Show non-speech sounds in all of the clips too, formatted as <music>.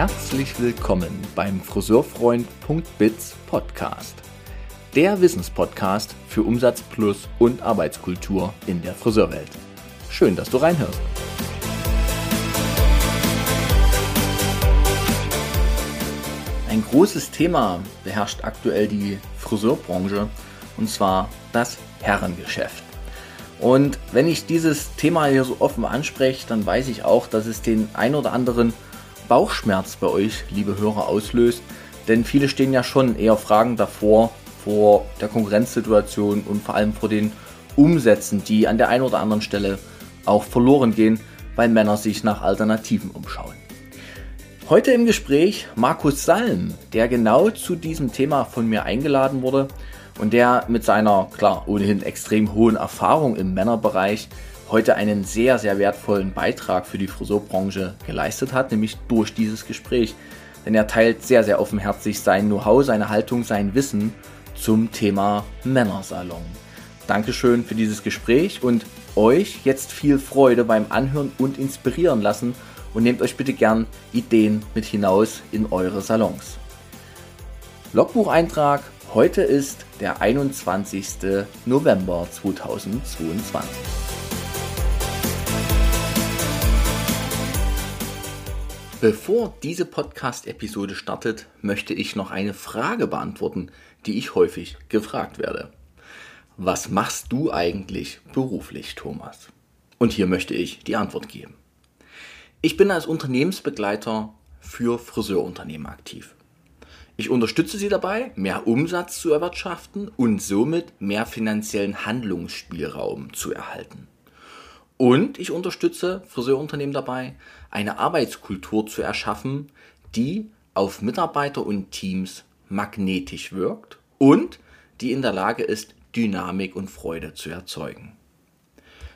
Herzlich willkommen beim Friseurfreund.biz Podcast. Der Wissenspodcast für Umsatz plus und Arbeitskultur in der Friseurwelt. Schön, dass du reinhörst. Ein großes Thema beherrscht aktuell die Friseurbranche und zwar das Herrengeschäft. Und wenn ich dieses Thema hier so offen anspreche, dann weiß ich auch, dass es den ein oder anderen Bauchschmerz bei euch, liebe Hörer, auslöst. Denn viele stehen ja schon eher Fragen davor, vor der Konkurrenzsituation und vor allem vor den Umsätzen, die an der einen oder anderen Stelle auch verloren gehen, weil Männer sich nach Alternativen umschauen. Heute im Gespräch Markus Salm, der genau zu diesem Thema von mir eingeladen wurde und der mit seiner, klar, ohnehin extrem hohen Erfahrung im Männerbereich heute einen sehr, sehr wertvollen Beitrag für die Friseurbranche geleistet hat, nämlich durch dieses Gespräch. Denn er teilt sehr, sehr offenherzig sein Know-how, seine Haltung, sein Wissen zum Thema Männersalon. Dankeschön für dieses Gespräch und euch jetzt viel Freude beim Anhören und inspirieren lassen und nehmt euch bitte gern Ideen mit hinaus in eure Salons. Logbucheintrag, heute ist der 21. November 2022. Bevor diese Podcast-Episode startet, möchte ich noch eine Frage beantworten, die ich häufig gefragt werde. Was machst du eigentlich beruflich, Thomas? Und hier möchte ich die Antwort geben. Ich bin als Unternehmensbegleiter für Friseurunternehmen aktiv. Ich unterstütze sie dabei, mehr Umsatz zu erwirtschaften und somit mehr finanziellen Handlungsspielraum zu erhalten. Und ich unterstütze Friseurunternehmen dabei, eine Arbeitskultur zu erschaffen, die auf Mitarbeiter und Teams magnetisch wirkt und die in der Lage ist, Dynamik und Freude zu erzeugen.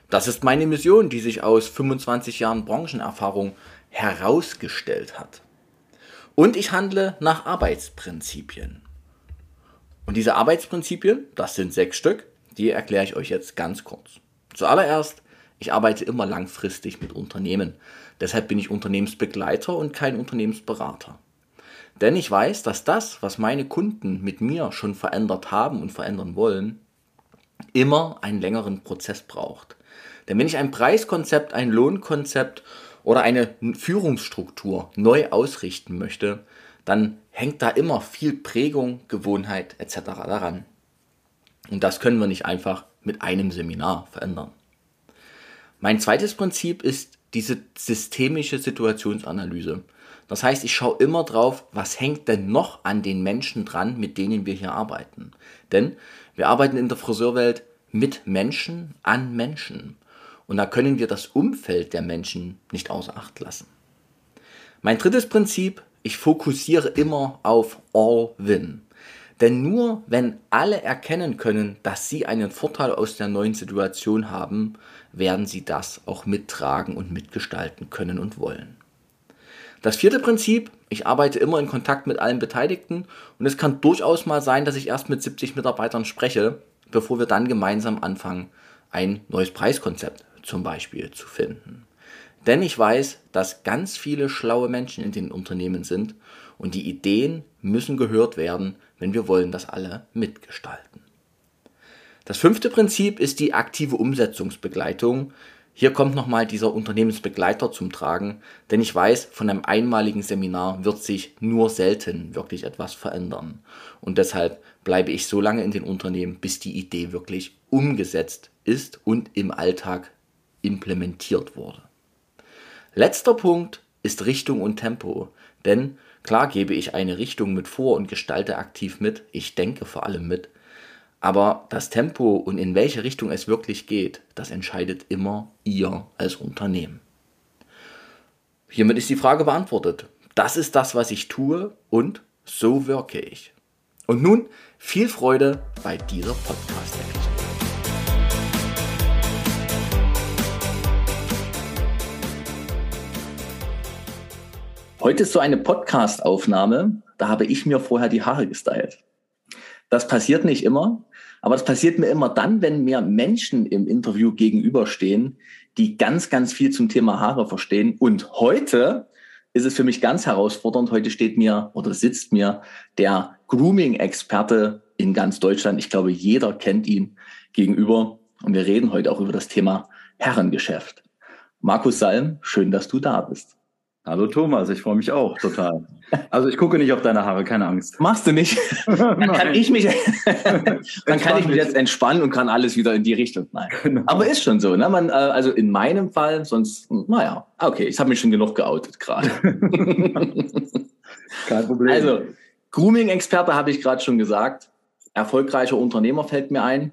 Das ist meine Mission, die sich aus 25 Jahren Branchenerfahrung herausgestellt hat. Und ich handle nach Arbeitsprinzipien. Und diese Arbeitsprinzipien, das sind sechs Stück, die erkläre ich euch jetzt ganz kurz. Zuallererst ich arbeite immer langfristig mit Unternehmen. Deshalb bin ich Unternehmensbegleiter und kein Unternehmensberater. Denn ich weiß, dass das, was meine Kunden mit mir schon verändert haben und verändern wollen, immer einen längeren Prozess braucht. Denn wenn ich ein Preiskonzept, ein Lohnkonzept oder eine Führungsstruktur neu ausrichten möchte, dann hängt da immer viel Prägung, Gewohnheit etc. daran. Und das können wir nicht einfach mit einem Seminar verändern. Mein zweites Prinzip ist diese systemische Situationsanalyse. Das heißt, ich schaue immer drauf, was hängt denn noch an den Menschen dran, mit denen wir hier arbeiten. Denn wir arbeiten in der Friseurwelt mit Menschen an Menschen. Und da können wir das Umfeld der Menschen nicht außer Acht lassen. Mein drittes Prinzip, ich fokussiere immer auf All-Win. Denn nur wenn alle erkennen können, dass sie einen Vorteil aus der neuen Situation haben, werden sie das auch mittragen und mitgestalten können und wollen. Das vierte Prinzip, ich arbeite immer in Kontakt mit allen Beteiligten und es kann durchaus mal sein, dass ich erst mit 70 Mitarbeitern spreche, bevor wir dann gemeinsam anfangen, ein neues Preiskonzept zum Beispiel zu finden. Denn ich weiß, dass ganz viele schlaue Menschen in den Unternehmen sind und die Ideen müssen gehört werden, wenn wir wollen, dass alle mitgestalten. Das fünfte Prinzip ist die aktive Umsetzungsbegleitung. Hier kommt nochmal dieser Unternehmensbegleiter zum Tragen, denn ich weiß, von einem einmaligen Seminar wird sich nur selten wirklich etwas verändern. Und deshalb bleibe ich so lange in den Unternehmen, bis die Idee wirklich umgesetzt ist und im Alltag implementiert wurde. Letzter Punkt ist Richtung und Tempo, denn Klar gebe ich eine Richtung mit vor und gestalte aktiv mit, ich denke vor allem mit, aber das Tempo und in welche Richtung es wirklich geht, das entscheidet immer ihr als Unternehmen. Hiermit ist die Frage beantwortet. Das ist das, was ich tue und so wirke ich. Und nun viel Freude bei dieser Podcast-Episode. Heute ist so eine Podcast-Aufnahme, da habe ich mir vorher die Haare gestylt. Das passiert nicht immer, aber das passiert mir immer dann, wenn mir Menschen im Interview gegenüberstehen, die ganz, ganz viel zum Thema Haare verstehen. Und heute ist es für mich ganz herausfordernd. Heute steht mir oder sitzt mir der Grooming-Experte in ganz Deutschland. Ich glaube, jeder kennt ihn gegenüber. Und wir reden heute auch über das Thema Herrengeschäft. Markus Salm, schön, dass du da bist. Hallo Thomas, ich freue mich auch total. Also ich gucke nicht auf deine Haare, keine Angst. Machst du nicht? <laughs> <laughs> dann kann ich mich, dann kann ich mich jetzt entspannen und kann alles wieder in die Richtung. Nein. Genau. Aber ist schon so, ne? Man, äh, also in meinem Fall, sonst, naja, okay, ich habe mich schon genug geoutet gerade. <laughs> Kein Problem. Also, Grooming-Experte habe ich gerade schon gesagt. Erfolgreicher Unternehmer fällt mir ein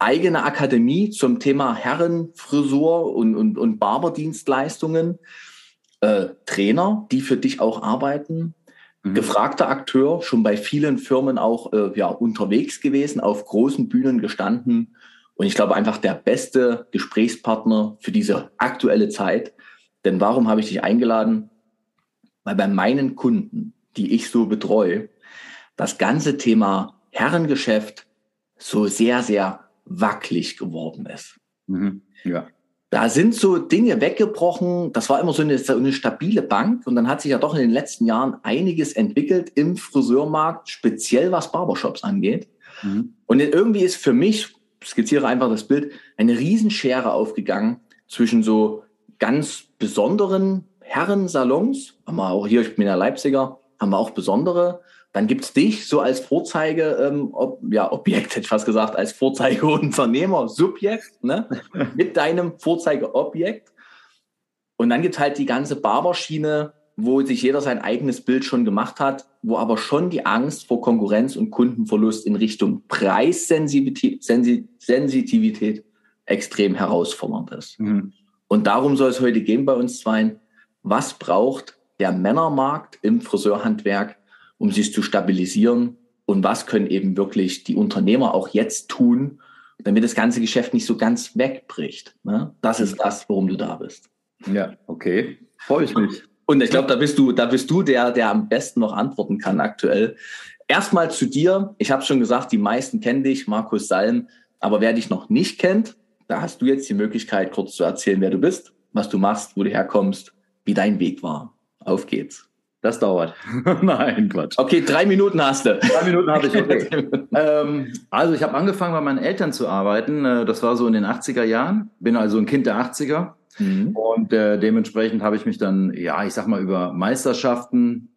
eigene Akademie zum Thema Herrenfrisur und, und, und Barberdienstleistungen, äh, Trainer, die für dich auch arbeiten, mhm. gefragter Akteur, schon bei vielen Firmen auch äh, ja, unterwegs gewesen, auf großen Bühnen gestanden. Und ich glaube einfach der beste Gesprächspartner für diese aktuelle Zeit. Denn warum habe ich dich eingeladen? Weil bei meinen Kunden, die ich so betreue, das ganze Thema Herrengeschäft so sehr, sehr wackelig geworden ist. Mhm. Ja. Da sind so Dinge weggebrochen. Das war immer so eine, so eine stabile Bank. Und dann hat sich ja doch in den letzten Jahren einiges entwickelt im Friseurmarkt, speziell was Barbershops angeht. Mhm. Und irgendwie ist für mich, skizziere einfach das Bild, eine Riesenschere aufgegangen zwischen so ganz besonderen Herrensalons, haben wir auch hier, ich bin ja Leipziger, haben wir auch besondere dann gibt's dich so als Vorzeige, ähm, ob, ja, Objekt hätte ich fast gesagt, als Vorzeigeunternehmer, <laughs> Subjekt, ne? <laughs> mit deinem Vorzeigeobjekt. Und dann gibt's halt die ganze Barberschiene, wo sich jeder sein eigenes Bild schon gemacht hat, wo aber schon die Angst vor Konkurrenz und Kundenverlust in Richtung Preissensitivität extrem herausfordernd ist. Mhm. Und darum soll es heute gehen bei uns zwei. Was braucht der Männermarkt im Friseurhandwerk, um sich zu stabilisieren? Und was können eben wirklich die Unternehmer auch jetzt tun, damit das ganze Geschäft nicht so ganz wegbricht? Ne? Das ist das, worum du da bist. Ja, okay. Freue ich mich. Und ich glaube, da bist du, da bist du der, der am besten noch antworten kann aktuell. Erstmal zu dir. Ich habe schon gesagt, die meisten kennen dich, Markus Salm. Aber wer dich noch nicht kennt, da hast du jetzt die Möglichkeit, kurz zu erzählen, wer du bist, was du machst, wo du herkommst, wie dein Weg war. Auf geht's. Das dauert. <laughs> Nein, Quatsch. Okay, drei Minuten hast du. Drei Minuten habe ich. Okay. <laughs> ähm, also ich habe angefangen, bei meinen Eltern zu arbeiten. Äh, das war so in den 80er Jahren. Bin also ein Kind der 80er. Mhm. Und äh, dementsprechend habe ich mich dann, ja, ich sag mal, über Meisterschaften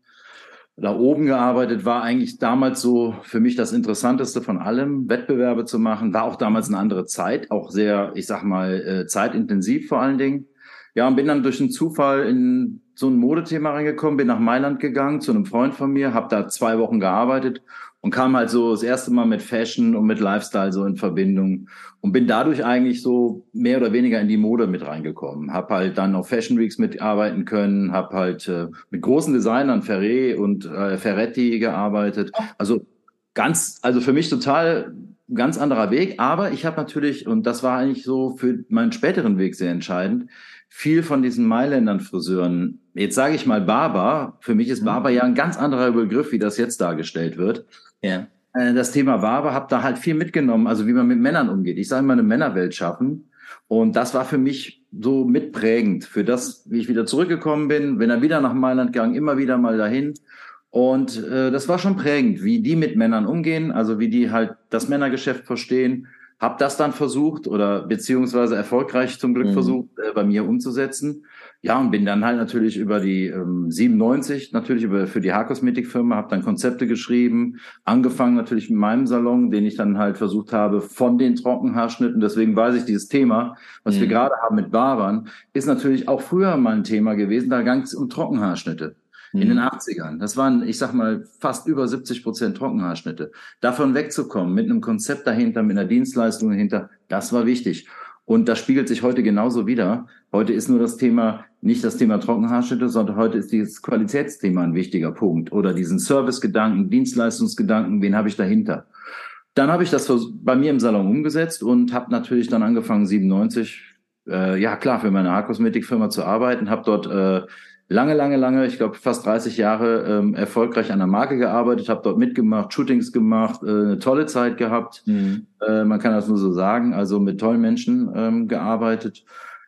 da oben gearbeitet. War eigentlich damals so für mich das Interessanteste von allem, Wettbewerbe zu machen. War auch damals eine andere Zeit, auch sehr, ich sag mal, äh, zeitintensiv vor allen Dingen. Ja, und bin dann durch einen Zufall in so ein Modethema reingekommen, bin nach Mailand gegangen zu einem Freund von mir, habe da zwei Wochen gearbeitet und kam halt so das erste Mal mit Fashion und mit Lifestyle so in Verbindung und bin dadurch eigentlich so mehr oder weniger in die Mode mit reingekommen. Hab halt dann auf Fashion Weeks mitarbeiten können, hab halt äh, mit großen Designern Ferré und äh, Ferretti gearbeitet. Also ganz, also für mich total ganz anderer Weg, aber ich habe natürlich, und das war eigentlich so für meinen späteren Weg sehr entscheidend, viel von diesen Mailändern Friseuren, jetzt sage ich mal Barber, für mich ist mhm. Barber ja ein ganz anderer Begriff, wie das jetzt dargestellt wird. Ja. Äh, das Thema Barber habe da halt viel mitgenommen, also wie man mit Männern umgeht. Ich sage mal eine Männerwelt schaffen. Und das war für mich so mitprägend für das, wie ich wieder zurückgekommen bin, bin dann wieder nach Mailand gegangen, immer wieder mal dahin. Und äh, das war schon prägend, wie die mit Männern umgehen, also wie die halt das Männergeschäft verstehen habe das dann versucht oder beziehungsweise erfolgreich zum Glück mhm. versucht, äh, bei mir umzusetzen. Ja, und bin dann halt natürlich über die ähm, 97, natürlich über für die Haarkosmetikfirma, habe dann Konzepte geschrieben, angefangen natürlich mit meinem Salon, den ich dann halt versucht habe von den Trockenhaarschnitten. Deswegen weiß ich, dieses Thema, was mhm. wir gerade haben mit Barbern, ist natürlich auch früher mal ein Thema gewesen. Da ging es um Trockenhaarschnitte in den 80ern. Mhm. Das waren, ich sag mal, fast über 70 Prozent Trockenhaarschnitte. Davon wegzukommen, mit einem Konzept dahinter, mit einer Dienstleistung dahinter, das war wichtig. Und das spiegelt sich heute genauso wieder. Heute ist nur das Thema, nicht das Thema Trockenhaarschnitte, sondern heute ist dieses Qualitätsthema ein wichtiger Punkt. Oder diesen Servicegedanken, Dienstleistungsgedanken, wen habe ich dahinter? Dann habe ich das bei mir im Salon umgesetzt und habe natürlich dann angefangen, 97, äh, ja klar, für meine Haarkosmetikfirma zu arbeiten, habe dort äh, lange, lange, lange, ich glaube fast 30 Jahre ähm, erfolgreich an der Marke gearbeitet, habe dort mitgemacht, Shootings gemacht, äh, eine tolle Zeit gehabt. Mhm. Äh, man kann das nur so sagen, also mit tollen Menschen ähm, gearbeitet.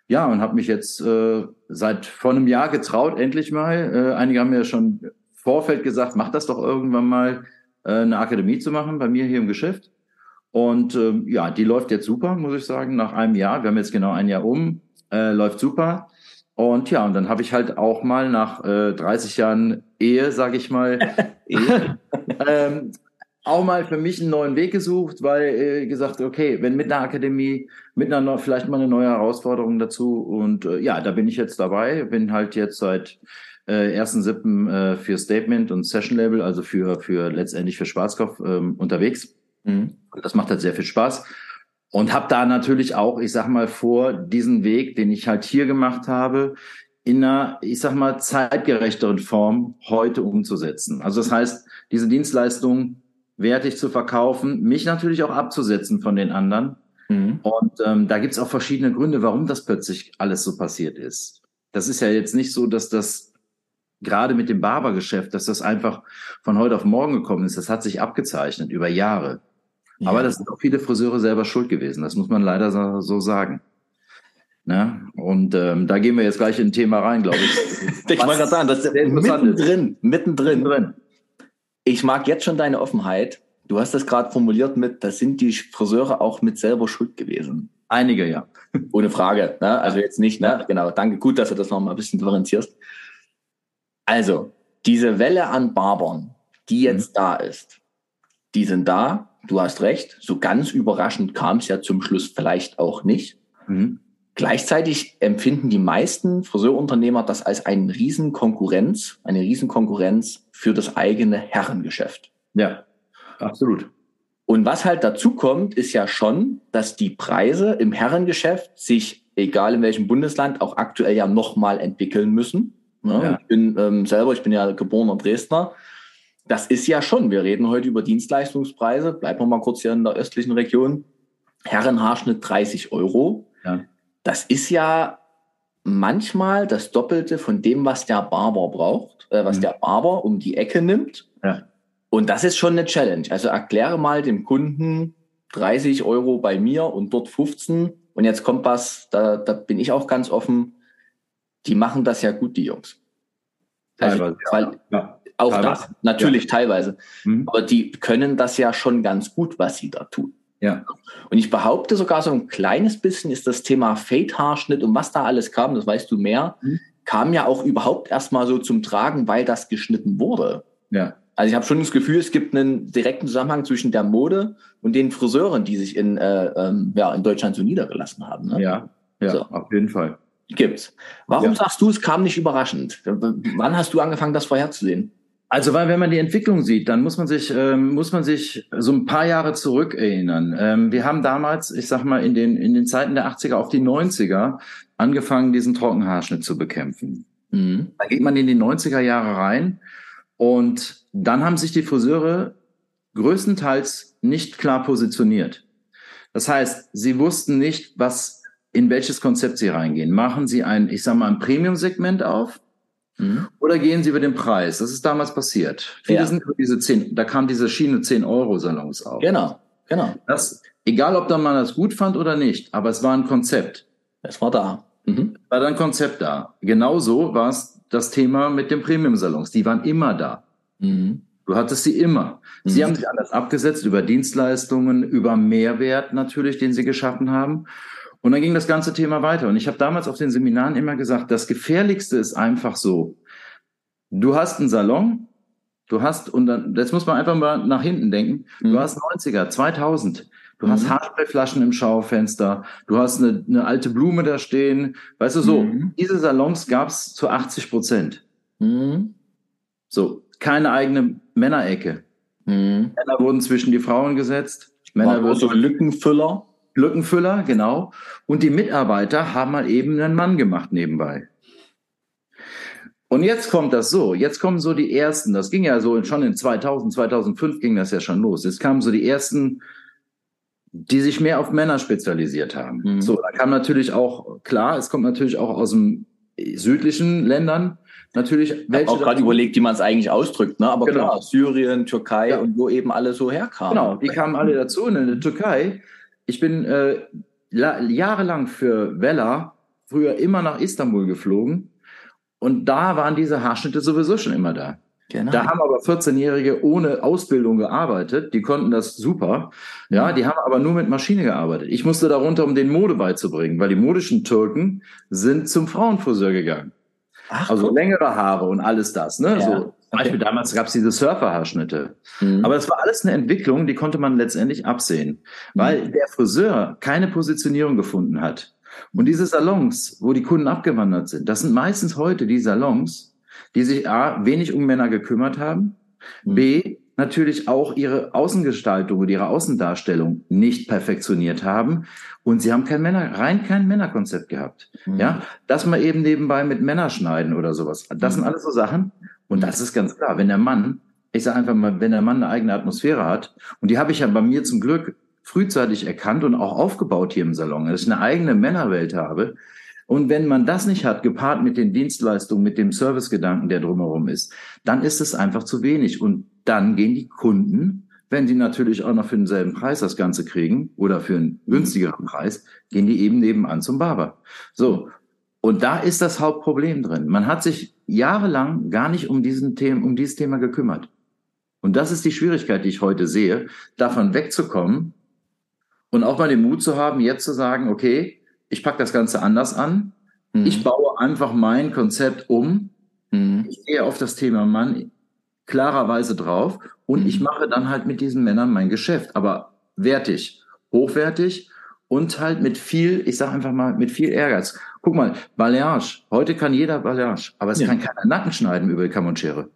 ja, und habe mich jetzt äh, seit vor einem Jahr getraut, endlich mal. Äh, einige haben mir schon Vorfeld gesagt, mach das doch irgendwann mal, äh, eine Akademie zu machen bei mir hier im Geschäft. Und äh, ja, die läuft jetzt super, muss ich sagen, nach einem Jahr. Wir haben jetzt genau ein Jahr um, äh, läuft super. Und ja, und dann habe ich halt auch mal nach äh, 30 Jahren Ehe, sage ich mal, <laughs> ähm, auch mal für mich einen neuen Weg gesucht, weil äh, gesagt, okay, wenn mit einer Akademie, mit einer vielleicht mal eine neue Herausforderung dazu und äh, ja, da bin ich jetzt dabei, bin halt jetzt seit äh, 1.7. Äh, für Statement und Session Label, also für für letztendlich für Schwarzkopf ähm, unterwegs. Mhm. Das macht halt sehr viel Spaß und habe da natürlich auch, ich sag mal, vor diesen Weg, den ich halt hier gemacht habe, in einer, ich sag mal, zeitgerechteren Form heute umzusetzen. Also das heißt, diese Dienstleistung wertig zu verkaufen, mich natürlich auch abzusetzen von den anderen. Mhm. Und ähm, da gibt's auch verschiedene Gründe, warum das plötzlich alles so passiert ist. Das ist ja jetzt nicht so, dass das gerade mit dem Barbergeschäft, dass das einfach von heute auf morgen gekommen ist. Das hat sich abgezeichnet über Jahre. Ja. Aber das sind auch viele Friseure selber schuld gewesen. Das muss man leider so, so sagen. Ne? Und ähm, da gehen wir jetzt gleich in ein Thema rein, glaube ich. <laughs> ich wollte gerade sagen, das ist mittendrin, mittendrin. mittendrin. Ich mag jetzt schon deine Offenheit. Du hast das gerade formuliert mit, da sind die Friseure auch mit selber schuld gewesen. Einige, ja. Ohne Frage. Ne? Also jetzt nicht, ne? Genau. Danke. Gut, dass du das nochmal ein bisschen differenzierst. Also, diese Welle an Barbern, die jetzt mhm. da ist, die sind da. Du hast recht. So ganz überraschend kam es ja zum Schluss vielleicht auch nicht. Mhm. Gleichzeitig empfinden die meisten Friseurunternehmer das als eine Riesenkonkurrenz, eine Riesenkonkurrenz für das eigene Herrengeschäft. Ja, absolut. Und was halt dazu kommt, ist ja schon, dass die Preise im Herrengeschäft sich, egal in welchem Bundesland, auch aktuell ja nochmal entwickeln müssen. Ja, ja. Ich bin ähm, selber, ich bin ja geborener Dresdner. Das ist ja schon, wir reden heute über Dienstleistungspreise. Bleiben wir mal kurz hier in der östlichen Region. Herrenhaarschnitt 30 Euro. Ja. Das ist ja manchmal das Doppelte von dem, was der Barber braucht, äh, was mhm. der Barber um die Ecke nimmt. Ja. Und das ist schon eine Challenge. Also erkläre mal dem Kunden 30 Euro bei mir und dort 15. Und jetzt kommt was, da, da bin ich auch ganz offen. Die machen das ja gut, die Jungs. Also. Weil, ja. Auch teilweise. das, natürlich ja. teilweise. Mhm. Aber die können das ja schon ganz gut, was sie da tun. Ja. Und ich behaupte sogar so ein kleines bisschen ist das Thema Fade-Haarschnitt und was da alles kam, das weißt du mehr, mhm. kam ja auch überhaupt erstmal so zum Tragen, weil das geschnitten wurde. Ja. Also ich habe schon das Gefühl, es gibt einen direkten Zusammenhang zwischen der Mode und den Friseuren, die sich in, äh, ähm, ja, in Deutschland so niedergelassen haben. Ne? Ja, ja so. auf jeden Fall. Gibt's. Warum ja. sagst du, es kam nicht überraschend? Wann hast du angefangen, das vorherzusehen? Also, weil wenn man die Entwicklung sieht, dann muss man sich ähm, muss man sich so ein paar Jahre zurück erinnern. Ähm, wir haben damals, ich sag mal in den in den Zeiten der 80er auf die 90er angefangen, diesen Trockenhaarschnitt zu bekämpfen. Mhm. Da geht man in die 90er Jahre rein und dann haben sich die Friseure größtenteils nicht klar positioniert. Das heißt, sie wussten nicht, was in welches Konzept sie reingehen. Machen sie ein, ich sag mal, ein Premium-Segment auf Mhm. Oder gehen Sie über den Preis? Das ist damals passiert. Viele ja. sind über diese 10, da kam diese Schiene 10 Euro Salons auf. Genau, genau. Das, egal ob dann man das gut fand oder nicht, aber es war ein Konzept. Es war da. Mhm. War dann ein Konzept da. Genauso war es das Thema mit den Premium-Salons. Die waren immer da. Mhm. Du hattest sie immer. Sie mhm. haben sich anders abgesetzt über Dienstleistungen, über Mehrwert natürlich, den sie geschaffen haben. Und dann ging das ganze Thema weiter. Und ich habe damals auf den Seminaren immer gesagt, das Gefährlichste ist einfach so. Du hast einen Salon, du hast, und dann, jetzt muss man einfach mal nach hinten denken, mhm. du hast 90er, 2000, du mhm. hast Haarsprayflaschen im Schaufenster, du hast eine, eine alte Blume da stehen, weißt du so, mhm. diese Salons gab es zu 80 Prozent. Mhm. So, keine eigene Männerecke. Mhm. Männer wurden zwischen die Frauen gesetzt. Männer wurden so Lückenfüller. Lückenfüller, genau. Und die Mitarbeiter haben mal eben einen Mann gemacht nebenbei. Und jetzt kommt das so, jetzt kommen so die ersten, das ging ja so schon in 2000, 2005 ging das ja schon los. Es kamen so die ersten, die sich mehr auf Männer spezialisiert haben. Mhm. So, da kam natürlich auch, klar, es kommt natürlich auch aus dem südlichen Ländern, natürlich welche. Ich auch gerade überlegt, wie man es eigentlich ausdrückt, ne? Aber genau. klar, Syrien, Türkei ja. und wo eben alle so herkamen. Genau, die kamen alle dazu. Und in der Türkei ich bin äh, jahrelang für Vella früher immer nach Istanbul geflogen und da waren diese Haarschnitte sowieso schon immer da. Genau. Da haben aber 14-Jährige ohne Ausbildung gearbeitet, die konnten das super. Ja, die haben aber nur mit Maschine gearbeitet. Ich musste darunter, um den Mode beizubringen, weil die modischen Türken sind zum Frauenfriseur gegangen. Ach, also längere Haare und alles das. Ne? Ja. So, zum Beispiel okay. damals gab es diese Surferhaarschnitte. Mhm. Aber das war alles eine Entwicklung, die konnte man letztendlich absehen, weil mhm. der Friseur keine Positionierung gefunden hat. Und diese Salons, wo die Kunden abgewandert sind, das sind meistens heute die Salons, die sich A, wenig um Männer gekümmert haben, mhm. B, natürlich auch ihre Außengestaltung und ihre Außendarstellung nicht perfektioniert haben und sie haben kein Männer, rein kein Männerkonzept gehabt. Mhm. Ja, dass man eben nebenbei mit Männer schneiden oder sowas. Das mhm. sind alles so Sachen und das ist ganz klar, wenn der Mann, ich sage einfach mal, wenn der Mann eine eigene Atmosphäre hat und die habe ich ja bei mir zum Glück frühzeitig erkannt und auch aufgebaut hier im Salon, dass ich eine eigene Männerwelt habe, und wenn man das nicht hat, gepaart mit den Dienstleistungen, mit dem Servicegedanken, der drumherum ist, dann ist es einfach zu wenig. Und dann gehen die Kunden, wenn die natürlich auch noch für denselben Preis das Ganze kriegen oder für einen günstigeren Preis, gehen die eben nebenan zum Barber. So. Und da ist das Hauptproblem drin. Man hat sich jahrelang gar nicht um diesen Thema, um dieses Thema gekümmert. Und das ist die Schwierigkeit, die ich heute sehe, davon wegzukommen und auch mal den Mut zu haben, jetzt zu sagen, okay, ich packe das Ganze anders an. Mhm. Ich baue einfach mein Konzept um. Mhm. Ich gehe auf das Thema Mann klarerweise drauf und mhm. ich mache dann halt mit diesen Männern mein Geschäft, aber wertig, hochwertig und halt mit viel, ich sage einfach mal, mit viel Ehrgeiz. Guck mal, Balayage. Heute kann jeder Balayage, aber es ja. kann keiner Nacken schneiden über die Kamm und Schere.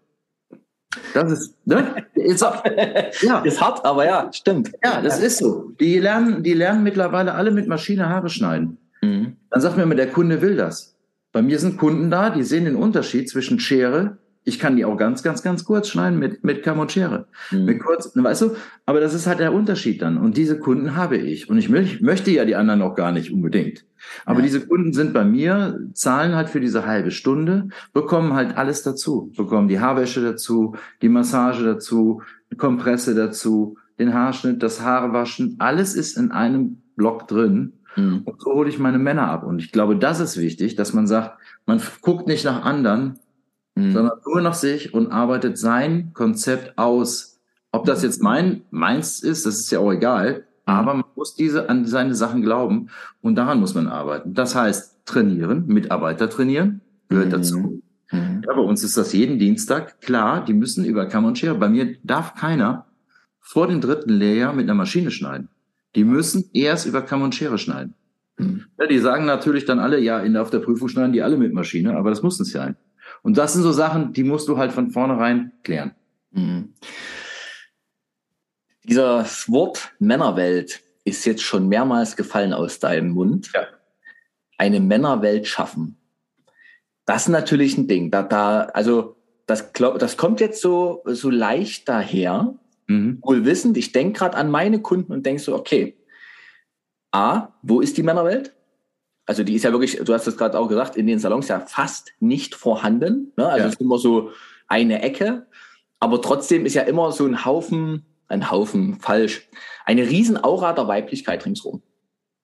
Das ist, ne? Ist, <laughs> ja. ist hart, aber ja, stimmt. Ja, das ist so. Die lernen, die lernen mittlerweile alle mit Maschine Haare schneiden. Mhm. Dann sagt mir immer, der Kunde will das. Bei mir sind Kunden da, die sehen den Unterschied zwischen Schere. Ich kann die auch ganz, ganz, ganz kurz schneiden mit, mit Kamm und Schere. Mhm. Mit kurz, weißt du? Aber das ist halt der Unterschied dann. Und diese Kunden habe ich. Und ich möchte ja die anderen auch gar nicht unbedingt. Aber ja. diese Kunden sind bei mir, zahlen halt für diese halbe Stunde, bekommen halt alles dazu. Bekommen die Haarwäsche dazu, die Massage dazu, die Kompresse dazu, den Haarschnitt, das Haarewaschen. Alles ist in einem Block drin. Mhm. Und so hole ich meine Männer ab. Und ich glaube, das ist wichtig, dass man sagt, man guckt nicht nach anderen, mhm. sondern nur nach sich und arbeitet sein Konzept aus. Ob das jetzt mein, meins ist, das ist ja auch egal. Mhm. Aber man muss diese, an seine Sachen glauben und daran muss man arbeiten. Das heißt, trainieren, Mitarbeiter trainieren, gehört mhm. dazu. Mhm. Ja, bei uns ist das jeden Dienstag. Klar, die müssen über Kamm und Schere. Bei mir darf keiner vor dem dritten Lehrjahr mit einer Maschine schneiden. Die müssen erst über Kamm und Schere schneiden. Mhm. Ja, die sagen natürlich dann alle, ja, in, auf der Prüfung schneiden die alle mit Maschine, aber das muss es sein. Und das sind so Sachen, die musst du halt von vornherein klären. Mhm. Dieser Wort Männerwelt ist jetzt schon mehrmals gefallen aus deinem Mund. Ja. Eine Männerwelt schaffen. Das ist natürlich ein Ding. Da, da, also das, das kommt jetzt so, so leicht daher. Mhm. Wohl wissend, ich denke gerade an meine Kunden und denke so, okay, A, wo ist die Männerwelt? Also die ist ja wirklich, du hast es gerade auch gesagt, in den Salons ja fast nicht vorhanden. Ne? Also ja. es ist immer so eine Ecke, aber trotzdem ist ja immer so ein Haufen, ein Haufen falsch, eine riesen Aura der Weiblichkeit ringsrum.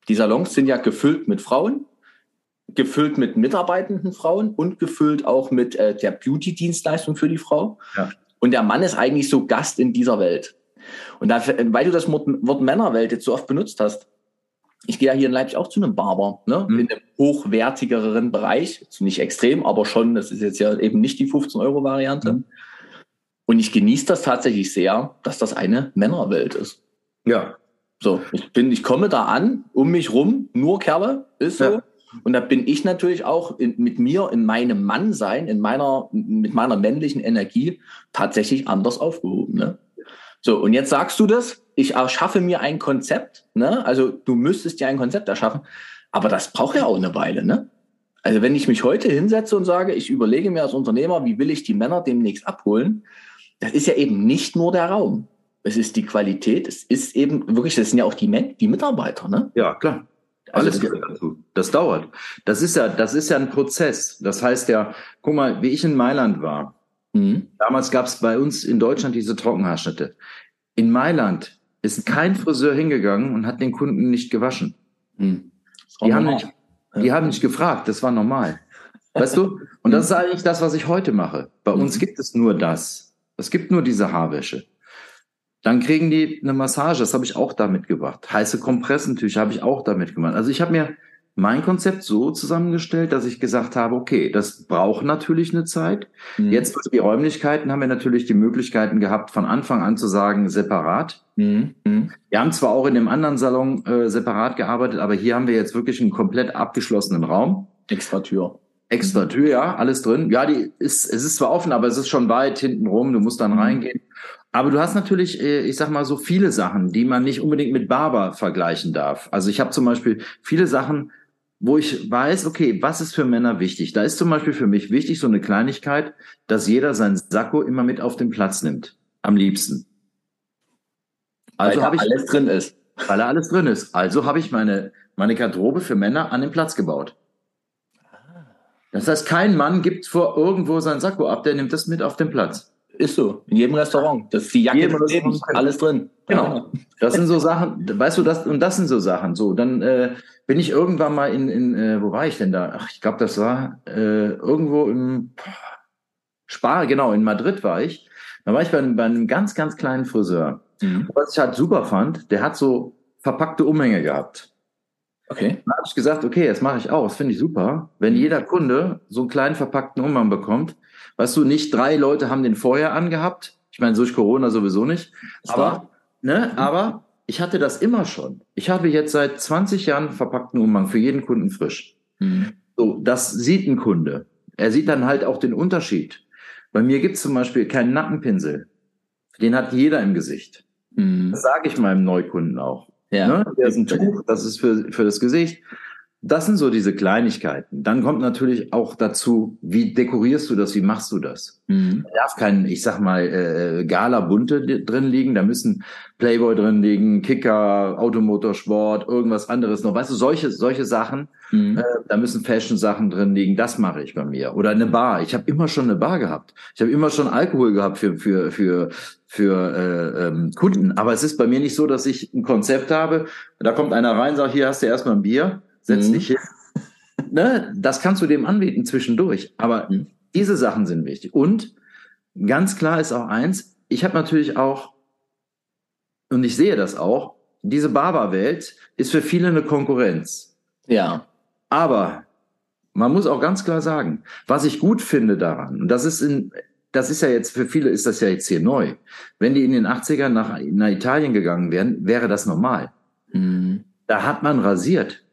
Die Salons sind ja gefüllt mit Frauen, gefüllt mit mitarbeitenden Frauen und gefüllt auch mit äh, der Beauty-Dienstleistung für die Frau. Ja. Und der Mann ist eigentlich so Gast in dieser Welt. Und dafür, weil du das Wort, Wort Männerwelt jetzt so oft benutzt hast, ich gehe ja hier in Leipzig auch zu einem Barber, ne? Mhm. in einem hochwertigeren Bereich, also nicht extrem, aber schon, das ist jetzt ja eben nicht die 15-Euro-Variante. Mhm. Und ich genieße das tatsächlich sehr, dass das eine Männerwelt ist. Ja. So, ich bin, ich komme da an, um mich rum, nur Kerle, ist so. Ja. Und da bin ich natürlich auch in, mit mir, in meinem Mannsein, in meiner, mit meiner männlichen Energie tatsächlich anders aufgehoben. Ne? So, und jetzt sagst du das, ich erschaffe mir ein Konzept, ne? Also du müsstest ja ein Konzept erschaffen, aber das braucht ja auch eine Weile, ne? Also wenn ich mich heute hinsetze und sage, ich überlege mir als Unternehmer, wie will ich die Männer demnächst abholen, das ist ja eben nicht nur der Raum. Es ist die Qualität, es ist eben wirklich, das sind ja auch die, Men die Mitarbeiter, ne? Ja, klar. Alles also, dazu. Das dauert. Das ist ja, das ist ja ein Prozess. Das heißt ja, guck mal, wie ich in Mailand war. Mhm. Damals gab es bei uns in Deutschland diese Trockenhaarschnitte. In Mailand ist kein Friseur hingegangen und hat den Kunden nicht gewaschen. Mhm. Die haben nicht, Die haben nicht gefragt, das war normal. Weißt du? Und das ist eigentlich das, was ich heute mache. Bei uns gibt es nur das. Es gibt nur diese Haarwäsche. Dann kriegen die eine Massage, das habe ich auch damit gemacht. Heiße Kompressentücher habe ich auch damit gemacht. Also ich habe mir mein Konzept so zusammengestellt, dass ich gesagt habe, okay, das braucht natürlich eine Zeit. Mhm. Jetzt durch die Räumlichkeiten haben wir natürlich die Möglichkeiten gehabt, von Anfang an zu sagen, separat. Mhm. mhm. Wir haben zwar auch in dem anderen Salon äh, separat gearbeitet, aber hier haben wir jetzt wirklich einen komplett abgeschlossenen Raum. Extra Tür. Extra Tür, ja, alles drin. Ja, die ist, es ist zwar offen, aber es ist schon weit hinten rum. Du musst dann mhm. reingehen. Aber du hast natürlich, äh, ich sag mal, so viele Sachen, die man nicht unbedingt mit Barber vergleichen darf. Also ich habe zum Beispiel viele Sachen, wo ich weiß, okay, was ist für Männer wichtig? Da ist zum Beispiel für mich wichtig so eine Kleinigkeit, dass jeder sein Sakko immer mit auf den Platz nimmt. Am liebsten. Also habe ich alles drin ist. Weil da alles drin ist. Also habe ich meine, meine Garderobe für Männer an den Platz gebaut. Das heißt, kein Mann gibt vor irgendwo sein Sakko ab, der nimmt das mit auf den Platz. Ist so. In jedem Restaurant. Das ist die Jacke drin, alles drin. Genau. Das sind so Sachen, weißt du, das, und das sind so Sachen. So, dann äh, bin ich irgendwann mal in, in äh, wo war ich denn da? Ach, ich glaube, das war äh, irgendwo im Spar, genau, in Madrid war ich. Da war ich bei, bei einem ganz, ganz kleinen Friseur. Mhm. Was ich halt super fand, der hat so verpackte Umhänge gehabt. Okay. Dann habe ich gesagt, okay, das mache ich auch. Das finde ich super. Wenn jeder Kunde so einen kleinen verpackten Umhang bekommt, weißt du, nicht drei Leute haben den vorher angehabt. Ich meine, durch Corona sowieso nicht. Aber, ne, aber ich hatte das immer schon. Ich habe jetzt seit 20 Jahren verpackten Umhang für jeden Kunden frisch. Mhm. So, das sieht ein Kunde. Er sieht dann halt auch den Unterschied. Bei mir gibt's zum Beispiel keinen Nackenpinsel. Den hat jeder im Gesicht. Mhm. Das sage ich meinem Neukunden auch. Ja. Ne? Der ist ein Tuch, das ist für, für das Gesicht. Das sind so diese Kleinigkeiten. Dann kommt natürlich auch dazu, wie dekorierst du das, wie machst du das? Mhm. Da darf kein, ich sag mal, äh, Gala-Bunte drin liegen, da müssen Playboy drin liegen, Kicker, Automotorsport, irgendwas anderes noch. Weißt du, solche, solche Sachen, mhm. äh, da müssen Fashion-Sachen drin liegen, das mache ich bei mir. Oder eine Bar. Ich habe immer schon eine Bar gehabt. Ich habe immer schon Alkohol gehabt für, für, für, für äh, ähm, Kunden. Aber es ist bei mir nicht so, dass ich ein Konzept habe, da kommt einer rein, sagt, hier hast du erstmal ein Bier setz mhm. dich hin. Ne, das kannst du dem anbieten zwischendurch. Aber mhm. diese Sachen sind wichtig. Und ganz klar ist auch eins, ich habe natürlich auch, und ich sehe das auch, diese Barber-Welt ist für viele eine Konkurrenz. Ja. Aber man muss auch ganz klar sagen, was ich gut finde daran, und das ist in, das ist ja jetzt, für viele ist das ja jetzt hier neu. Wenn die in den 80ern nach, nach Italien gegangen wären, wäre das normal. Mhm. Da hat man rasiert.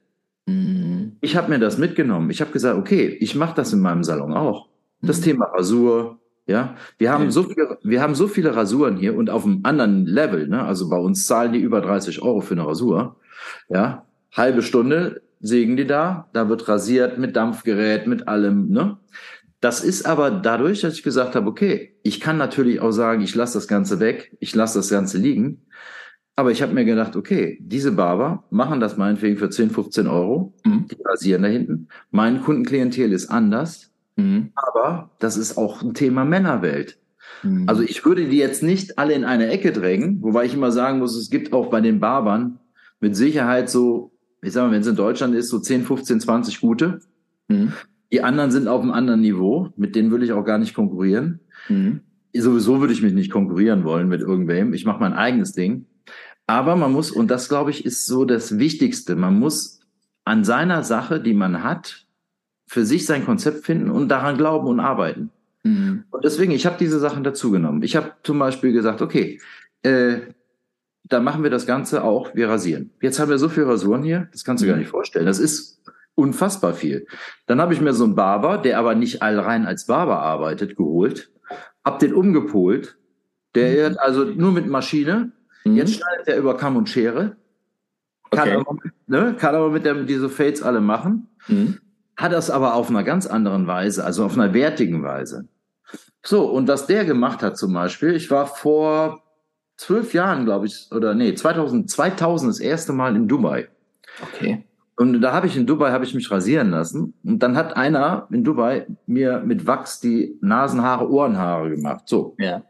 Mhm. Ich habe mir das mitgenommen. Ich habe gesagt, okay, ich mache das in meinem Salon auch. Das mhm. Thema Rasur, ja, wir haben so viele, wir haben so viele Rasuren hier und auf einem anderen Level, ne? Also bei uns zahlen die über 30 Euro für eine Rasur, ja, halbe Stunde sägen die da, da wird rasiert mit Dampfgerät, mit allem, ne? Das ist aber dadurch, dass ich gesagt habe, okay, ich kann natürlich auch sagen, ich lasse das Ganze weg, ich lasse das Ganze liegen. Aber ich habe mir gedacht, okay, diese Barber machen das meinetwegen für 10, 15 Euro. Mhm. Die rasieren da hinten. Mein Kundenklientel ist anders. Mhm. Aber das ist auch ein Thema Männerwelt. Mhm. Also ich würde die jetzt nicht alle in eine Ecke drängen, wobei ich immer sagen muss, es gibt auch bei den Barbern mit Sicherheit so, ich sag mal, wenn es in Deutschland ist, so 10, 15, 20 gute. Mhm. Die anderen sind auf einem anderen Niveau, mit denen will ich auch gar nicht konkurrieren. Mhm. Sowieso würde ich mich nicht konkurrieren wollen mit irgendwem. Ich mache mein eigenes Ding. Aber man muss, und das glaube ich ist so das Wichtigste, man muss an seiner Sache, die man hat, für sich sein Konzept finden und daran glauben und arbeiten. Mhm. Und deswegen, ich habe diese Sachen dazugenommen. Ich habe zum Beispiel gesagt, okay, äh, da machen wir das Ganze auch, wir rasieren. Jetzt haben wir so viele Rasuren hier, das kannst du mhm. gar nicht vorstellen. Das ist unfassbar viel. Dann habe ich mir so einen Barber, der aber nicht allrein als Barber arbeitet, geholt, hab den umgepolt. Der mhm. also nur mit Maschine, Mhm. Jetzt schneidet er über Kamm und Schere. Kann, okay. aber, ne, kann aber mit dem, diese Fades alle machen. Mhm. Hat das aber auf einer ganz anderen Weise, also auf einer wertigen Weise. So, und was der gemacht hat zum Beispiel, ich war vor zwölf Jahren, glaube ich, oder nee, 2000, 2000 das erste Mal in Dubai. Okay. Und da habe ich in Dubai habe ich mich rasieren lassen und dann hat einer in Dubai mir mit Wachs die Nasenhaare, Ohrenhaare gemacht. So. Ja.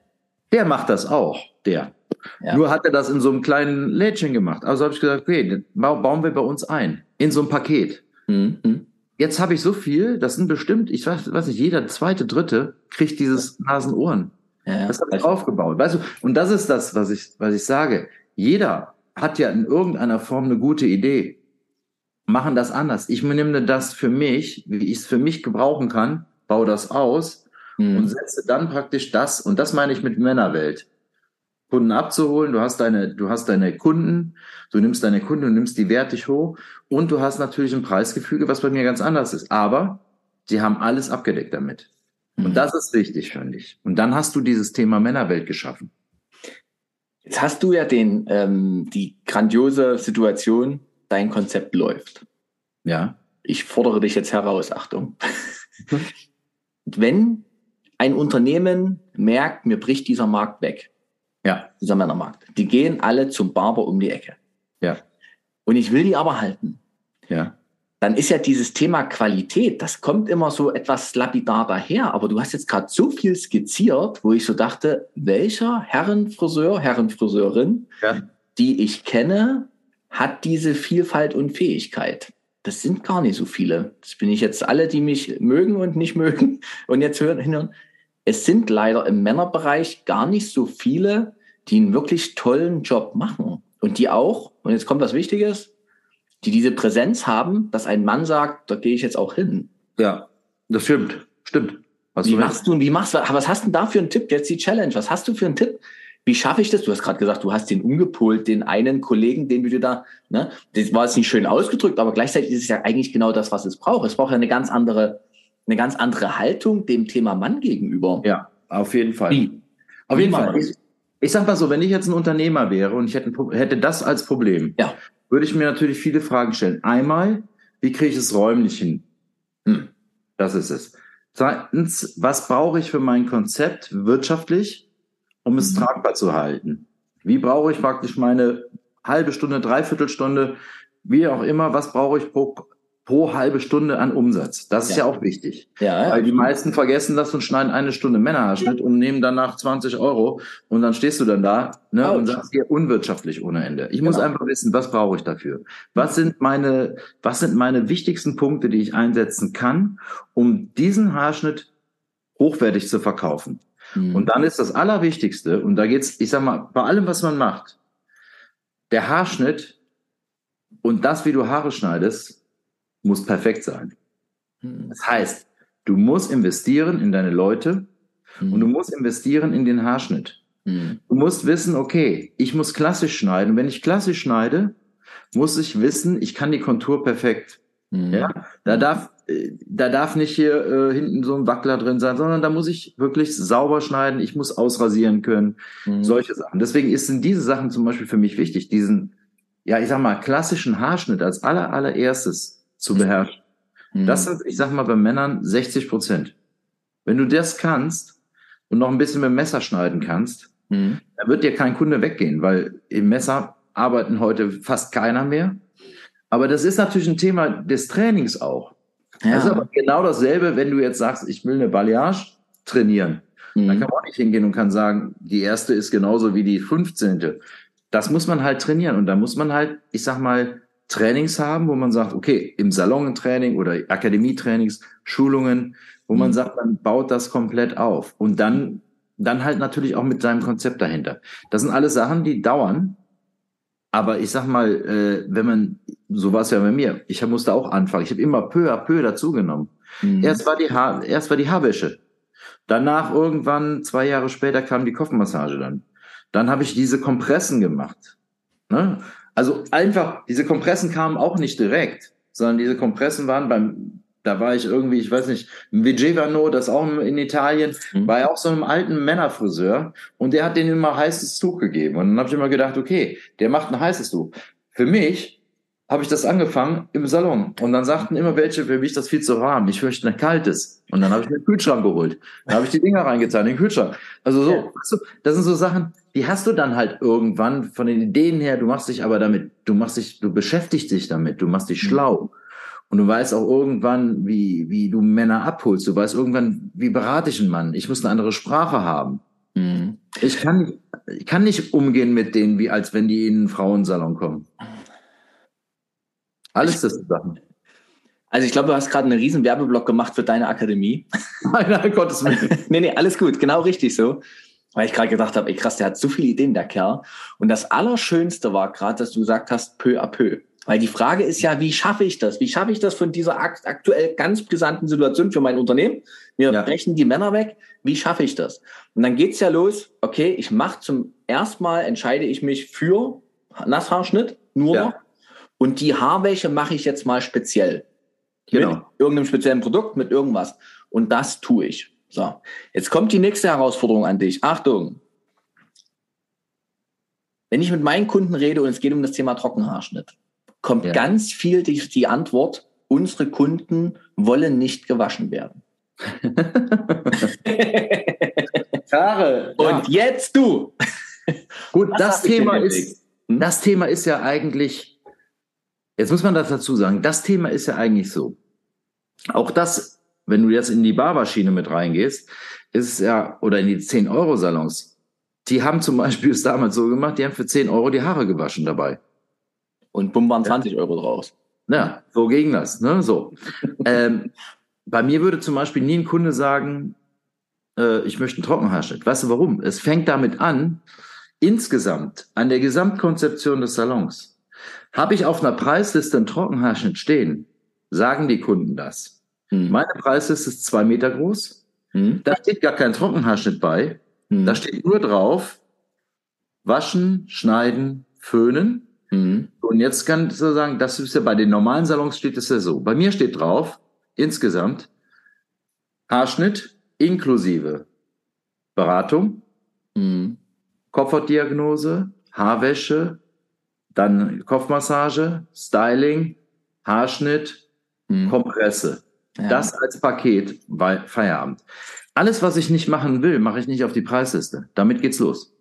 Der macht das auch, der. Ja. Nur hat er das in so einem kleinen Lädchen gemacht. Also habe ich gesagt, okay, bauen wir bei uns ein. In so einem Paket. Mhm. Jetzt habe ich so viel, das sind bestimmt, ich weiß, weiß nicht, jeder zweite, dritte kriegt dieses Nasenohren. Ja, das habe ich aufgebaut. Weißt du, und das ist das, was ich, was ich sage. Jeder hat ja in irgendeiner Form eine gute Idee. Machen das anders. Ich nehme das für mich, wie ich es für mich gebrauchen kann, baue das aus mhm. und setze dann praktisch das, und das meine ich mit Männerwelt. Kunden abzuholen, du hast deine, du hast deine Kunden, du nimmst deine Kunden und nimmst die wertig hoch und du hast natürlich ein Preisgefüge, was bei mir ganz anders ist. Aber sie haben alles abgedeckt damit. Und mhm. das ist wichtig, finde ich. Und dann hast du dieses Thema Männerwelt geschaffen. Jetzt hast du ja den, ähm, die grandiose Situation, dein Konzept läuft. Ja. Ich fordere dich jetzt heraus, Achtung. <laughs> Wenn ein Unternehmen merkt, mir bricht dieser Markt weg, ja. Dieser Männermarkt. Die gehen alle zum Barber um die Ecke. Ja. Und ich will die aber halten. Ja. Dann ist ja dieses Thema Qualität, das kommt immer so etwas lapidar daher, aber du hast jetzt gerade so viel skizziert, wo ich so dachte, welcher Herrenfriseur, Herrenfriseurin, ja. die ich kenne, hat diese Vielfalt und Fähigkeit. Das sind gar nicht so viele. Das bin ich jetzt alle, die mich mögen und nicht mögen und jetzt hören, hinhören es sind leider im Männerbereich gar nicht so viele, die einen wirklich tollen Job machen. Und die auch, und jetzt kommt was Wichtiges, die diese Präsenz haben, dass ein Mann sagt, da gehe ich jetzt auch hin. Ja, das stimmt. Stimmt. Was wie machst du wie machst du, was hast du denn da für einen Tipp? Jetzt die Challenge. Was hast du für einen Tipp? Wie schaffe ich das? Du hast gerade gesagt, du hast den umgepolt, den einen Kollegen, den du dir da, ne? Das war jetzt nicht schön ausgedrückt, aber gleichzeitig ist es ja eigentlich genau das, was es braucht. Es braucht ja eine ganz andere eine ganz andere Haltung dem Thema Mann gegenüber. Ja, auf jeden Fall. Wie? Auf jeden Fall. Ich, ich sag mal so, wenn ich jetzt ein Unternehmer wäre und ich hätte, hätte das als Problem, ja. würde ich mir natürlich viele Fragen stellen. Einmal, wie kriege ich es räumlich hin? Hm. Das ist es. Zweitens, was brauche ich für mein Konzept wirtschaftlich, um es mhm. tragbar zu halten? Wie brauche ich praktisch meine halbe Stunde, dreiviertel Stunde, wie auch immer, was brauche ich pro pro halbe Stunde an Umsatz. Das ist ja, ja auch wichtig. Ja, Weil die meisten vergessen das und schneiden eine Stunde Männerhaarschnitt und nehmen danach 20 Euro und dann stehst du dann da ne, und sagst hier unwirtschaftlich ohne Ende. Ich genau. muss einfach wissen, was brauche ich dafür? Was sind meine, was sind meine wichtigsten Punkte, die ich einsetzen kann, um diesen Haarschnitt hochwertig zu verkaufen? Mhm. Und dann ist das Allerwichtigste, und da geht's, ich sag mal, bei allem, was man macht, der Haarschnitt und das, wie du Haare schneidest, muss perfekt sein. Hm. Das heißt, du musst investieren in deine Leute und du hm. musst investieren in den Haarschnitt. Hm. Du musst wissen, okay, ich muss klassisch schneiden. Wenn ich klassisch schneide, muss ich wissen, ich kann die Kontur perfekt. Ja, da darf, äh, da darf nicht hier äh, hinten so ein Wackler drin sein, sondern da muss ich wirklich sauber schneiden. Ich muss ausrasieren können. Solche Sachen. Deswegen sind diese Sachen zum Beispiel für mich wichtig. Diesen, ja, ich sag mal, klassischen Haarschnitt als aller, allererstes zu beherrschen. Mhm. Das sind, ich sag mal, bei Männern 60 Prozent. Wenn du das kannst und noch ein bisschen mit dem Messer schneiden kannst, mhm. dann wird dir kein Kunde weggehen, weil im Messer arbeiten heute fast keiner mehr. Aber das ist natürlich ein Thema des Trainings auch. Ja. Das ist aber genau dasselbe, wenn du jetzt sagst, ich will eine Balayage trainieren. Mhm. Dann kann man auch nicht hingehen und kann sagen, die erste ist genauso wie die 15. Das muss man halt trainieren und da muss man halt, ich sag mal, Trainings haben, wo man sagt, okay, im Salontraining oder Akademietrainings, Schulungen, wo man mhm. sagt, man baut das komplett auf und dann dann halt natürlich auch mit seinem Konzept dahinter. Das sind alles Sachen, die dauern. Aber ich sag mal, äh, wenn man, so war es ja bei mir, ich musste auch anfangen. Ich habe immer peu à peu dazugenommen. Mhm. Erst war die Haar, erst war die Haarwäsche. Danach irgendwann, zwei Jahre später, kam die Kopfmassage dann. Dann habe ich diese Kompressen gemacht. Ne? Also einfach, diese Kompressen kamen auch nicht direkt, sondern diese Kompressen waren beim, da war ich irgendwie, ich weiß nicht, Vigevano, das auch in Italien, mhm. war ja auch so einem alten Männerfriseur und der hat denen immer heißes Tuch gegeben. Und dann habe ich immer gedacht, okay, der macht ein heißes Tuch. Für mich habe ich das angefangen im Salon. Und dann sagten immer welche, für mich das viel zu warm. Ich möchte ein kaltes. Und dann habe ich mir einen Kühlschrank geholt. Dann habe ich die Dinger reingetan in den Kühlschrank. Also so, das sind so Sachen, die hast du dann halt irgendwann von den Ideen her. Du machst dich aber damit, du machst dich, du beschäftigst dich damit, du machst dich mhm. schlau. Und du weißt auch irgendwann, wie, wie du Männer abholst. Du weißt irgendwann, wie berate ich einen Mann? Ich muss eine andere Sprache haben. Mhm. Ich kann, ich kann nicht umgehen mit denen, wie als wenn die in einen Frauensalon kommen. Alles das Sachen. Also ich glaube, du hast gerade einen riesen Werbeblock gemacht für deine Akademie. <laughs> Nein, Gottes Willen. nee, nee, alles gut, genau richtig so. Weil ich gerade gedacht habe, ey krass, der hat so viele Ideen, der Kerl. Und das Allerschönste war gerade, dass du gesagt hast, peu à peu. Weil die Frage ist ja, wie schaffe ich das? Wie schaffe ich das von dieser aktuell ganz brisanten Situation für mein Unternehmen? Mir ja. brechen die Männer weg. Wie schaffe ich das? Und dann geht's ja los, okay, ich mache zum ersten Mal, entscheide ich mich für Nasshaarschnitt, nur ja. Und die Haarwäsche mache ich jetzt mal speziell. Genau. Mit irgendeinem speziellen Produkt, mit irgendwas. Und das tue ich. So. Jetzt kommt die nächste Herausforderung an dich. Achtung. Wenn ich mit meinen Kunden rede und es geht um das Thema Trockenhaarschnitt, kommt ja. ganz viel die, die Antwort, unsere Kunden wollen nicht gewaschen werden. <laughs> Haare. Und ja. jetzt du. Gut, das, das Thema ist, hm? das Thema ist ja eigentlich, jetzt muss man das dazu sagen, das Thema ist ja eigentlich so. Auch das, wenn du jetzt in die Barberschiene mit reingehst, ist es ja, oder in die 10-Euro-Salons, die haben zum Beispiel es damals so gemacht, die haben für 10 Euro die Haare gewaschen dabei. Und bumm waren 20 ja. Euro draus. Ja, so ging das. Ne? So. <laughs> ähm, bei mir würde zum Beispiel nie ein Kunde sagen, äh, ich möchte einen Trockenhaarschnitt. Weißt du warum? Es fängt damit an, insgesamt an der Gesamtkonzeption des Salons. Habe ich auf einer Preisliste einen Trockenhaarschnitt stehen, sagen die Kunden das. Hm. Meine Preisliste ist zwei Meter groß. Hm. Da steht gar kein Trockenhaarschnitt bei. Hm. Da steht nur drauf, waschen, schneiden, föhnen. Mhm. Und jetzt kann ich so sagen, das ist ja bei den normalen Salons steht es ja so. Bei mir steht drauf, insgesamt, Haarschnitt inklusive Beratung, mhm. Kopfhautdiagnose, Haarwäsche, dann Kopfmassage, Styling, Haarschnitt, mhm. Kompresse. Ja. Das als Paket bei Feierabend. Alles, was ich nicht machen will, mache ich nicht auf die Preisliste. Damit geht's los.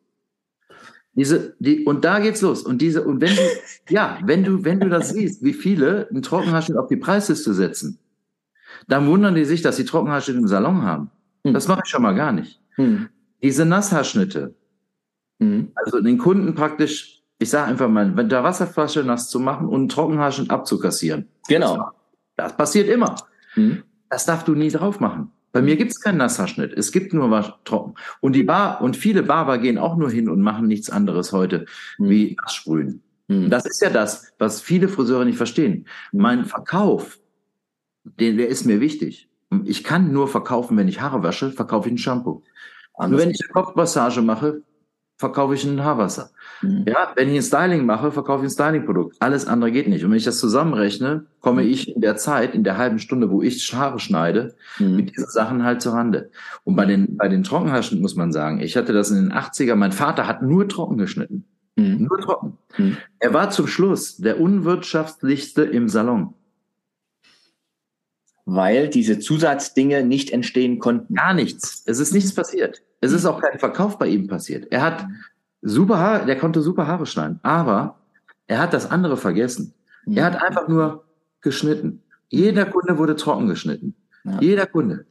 Diese, die, und da geht's los. Und diese, und wenn du, <laughs> ja, wenn du, wenn du das siehst, wie viele einen Trockenhaarschnitt auf die Preisliste setzen, dann wundern die sich, dass sie Trockenhaarschnitt im Salon haben. Hm. Das mache ich schon mal gar nicht. Hm. Diese Nasshaarschnitte, hm. also den Kunden praktisch, ich sage einfach mal, mit der Wasserflasche nass zu machen und einen Trockenhaarschnitt abzukassieren. Genau. Das passiert immer. Hm. Das darfst du nie drauf machen. Bei mir gibt es keinen Nasshaarschnitt. Es gibt nur was trocken. Und die Bar und viele Barber gehen auch nur hin und machen nichts anderes heute hm. wie Nasssprühen. Hm. Das ist ja das, was viele Friseure nicht verstehen. Hm. Mein Verkauf, den, der ist mir wichtig. Ich kann nur verkaufen, wenn ich Haare wasche, verkaufe ich ein Shampoo. Nur wenn ich eine Kopfmassage mache, verkaufe ich ein Haarwasser. Mhm. Ja, wenn ich ein Styling mache, verkaufe ich ein Stylingprodukt. Alles andere geht nicht. Und wenn ich das zusammenrechne, komme mhm. ich in der Zeit, in der halben Stunde, wo ich Haare schneide, mhm. mit diesen Sachen halt zur Rande. Und bei den, bei den Trockenhaarschnitten muss man sagen, ich hatte das in den 80er, mein Vater hat nur trocken geschnitten. Mhm. Nur trocken. Mhm. Er war zum Schluss der unwirtschaftlichste im Salon weil diese Zusatzdinge nicht entstehen konnten. Gar nichts. Es ist nichts passiert. Es ist auch kein Verkauf bei ihm passiert. Er hat super Haare, der konnte super Haare schneiden, aber er hat das andere vergessen. Er hat einfach nur geschnitten. Jeder Kunde wurde trocken geschnitten. Ja. Jeder Kunde.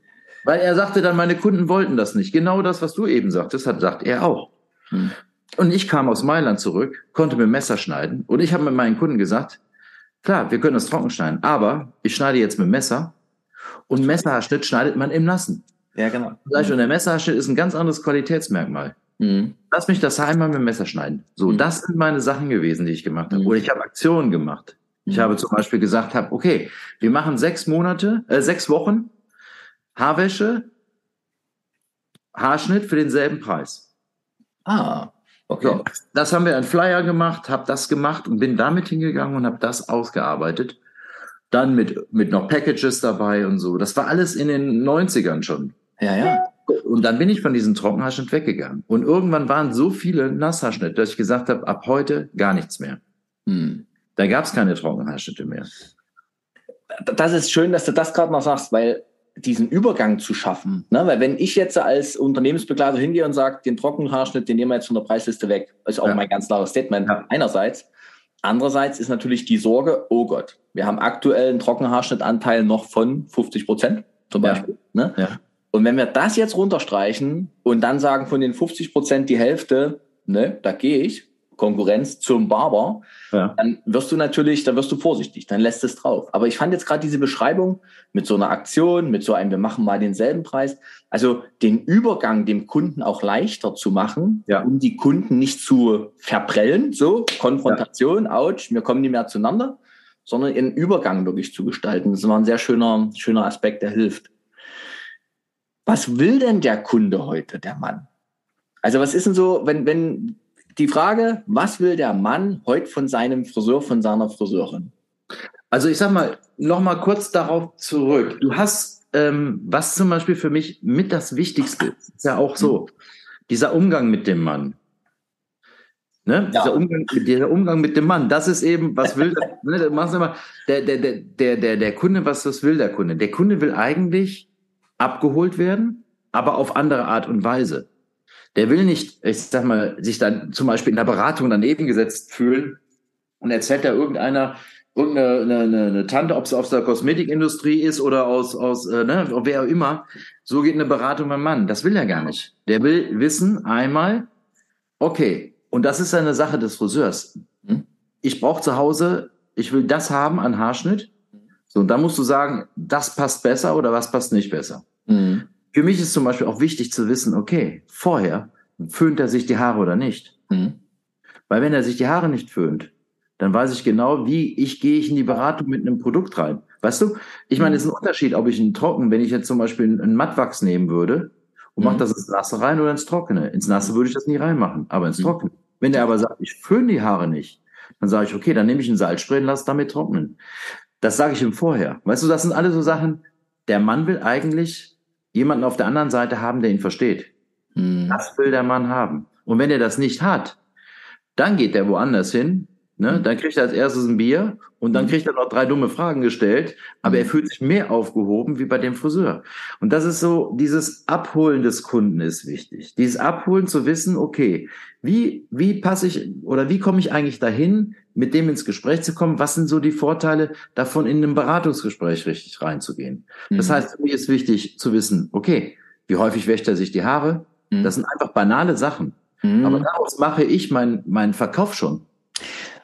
Weil er sagte dann, meine Kunden wollten das nicht. Genau das, was du eben sagtest, hat, sagt er auch. Hm. Und ich kam aus Mailand zurück, konnte mit Messer schneiden. Und ich habe mit meinen Kunden gesagt, klar, wir können das trocken schneiden, aber ich schneide jetzt mit Messer und Messerschnitt schneidet man im Nassen. Ja, genau. Und der Messerschnitt ist ein ganz anderes Qualitätsmerkmal. Mhm. Lass mich das einmal mit dem Messer schneiden. So, mhm. das sind meine Sachen gewesen, die ich gemacht habe. Mhm. Oder ich habe Aktionen gemacht. Ich mhm. habe zum Beispiel gesagt, hab, okay, wir machen sechs Monate, äh, sechs Wochen Haarwäsche, Haarschnitt für denselben Preis. Ah, okay. So, das haben wir ein Flyer gemacht, habe das gemacht und bin damit hingegangen und habe das ausgearbeitet. Dann mit, mit noch Packages dabei und so. Das war alles in den 90ern schon. Ja, ja. Und dann bin ich von diesem Trockenhaarschnitt weggegangen. Und irgendwann waren so viele Nasshaarschnitte, dass ich gesagt habe, ab heute gar nichts mehr. Hm. Da gab es keine Trockenhaarschnitte mehr. Das ist schön, dass du das gerade noch sagst, weil diesen Übergang zu schaffen. Ne? Weil wenn ich jetzt als Unternehmensbegleiter hingehe und sage, den Trockenhaarschnitt, den nehmen wir jetzt von der Preisliste weg, ist auch ja. mein ganz klares Statement ja. einerseits. Andererseits ist natürlich die Sorge, oh Gott, wir haben aktuell einen Trockenhaarschnittanteil noch von 50 Prozent zum Beispiel. Ja. Ne? Und wenn wir das jetzt runterstreichen und dann sagen von den 50 Prozent die Hälfte, ne, da gehe ich, Konkurrenz zum Barber, ja. dann wirst du natürlich, dann wirst du vorsichtig, dann lässt es drauf. Aber ich fand jetzt gerade diese Beschreibung mit so einer Aktion, mit so einem, wir machen mal denselben Preis, also den Übergang dem Kunden auch leichter zu machen, ja. um die Kunden nicht zu verprellen, so Konfrontation, ja. ouch, wir kommen nicht mehr zueinander, sondern einen Übergang wirklich zu gestalten. Das war ein sehr schöner, schöner Aspekt, der hilft. Was will denn der Kunde heute, der Mann? Also was ist denn so, wenn, wenn die Frage, was will der Mann heute von seinem Friseur, von seiner Friseurin? Also ich sag mal, noch mal kurz darauf zurück. Du hast, ähm, was zum Beispiel für mich mit das Wichtigste ist, ist ja auch so, dieser Umgang mit dem Mann. Ne? Ja. Dieser, Umgang, dieser Umgang mit dem Mann, das ist eben, was will der, <laughs> ne, immer, der, der, der, der, der Kunde, was, was will der Kunde? Der Kunde will eigentlich abgeholt werden, aber auf andere Art und Weise. Der will nicht, ich sag mal, sich dann zum Beispiel in der Beratung daneben gesetzt fühlen und erzählt da irgendeiner, irgendeine eine, eine Tante, ob es aus der Kosmetikindustrie ist oder aus, aus äh, ne, wer auch immer, so geht eine Beratung beim Mann. Das will er gar nicht. Der will wissen einmal, okay, und das ist eine Sache des Friseurs. Ich brauche zu Hause, ich will das haben an Haarschnitt. So, und dann musst du sagen, das passt besser oder was passt nicht besser. Mhm. Für mich ist zum Beispiel auch wichtig zu wissen, okay, vorher föhnt er sich die Haare oder nicht. Mhm. Weil wenn er sich die Haare nicht föhnt, dann weiß ich genau, wie ich gehe ich in die Beratung mit einem Produkt rein. Weißt du? Ich meine, es ist ein Unterschied, ob ich einen Trocken, wenn ich jetzt zum Beispiel einen Mattwachs nehmen würde und mhm. mache das ins Nasse rein oder ins Trockene. Ins Nasse würde ich das nie reinmachen, aber ins mhm. Trockene. Wenn er aber sagt, ich föhne die Haare nicht, dann sage ich, okay, dann nehme ich ein Salzspray und lasse damit trocknen. Das sage ich ihm vorher. Weißt du, das sind alle so Sachen, der Mann will eigentlich jemanden auf der anderen Seite haben, der ihn versteht. Mhm. Das will der Mann haben. Und wenn er das nicht hat, dann geht er woanders hin, ne? Mhm. dann kriegt er als erstes ein Bier und dann mhm. kriegt er noch drei dumme Fragen gestellt, aber er mhm. fühlt sich mehr aufgehoben wie bei dem Friseur. Und das ist so, dieses Abholen des Kunden ist wichtig. Dieses Abholen zu wissen, okay, wie, wie passe ich oder wie komme ich eigentlich dahin, mit dem ins Gespräch zu kommen? Was sind so die Vorteile davon, in einem Beratungsgespräch richtig reinzugehen? Mhm. Das heißt, für mich ist wichtig zu wissen, okay, wie häufig wäscht er sich die Haare? Mhm. Das sind einfach banale Sachen. Mhm. Aber daraus mache ich meinen mein Verkauf schon.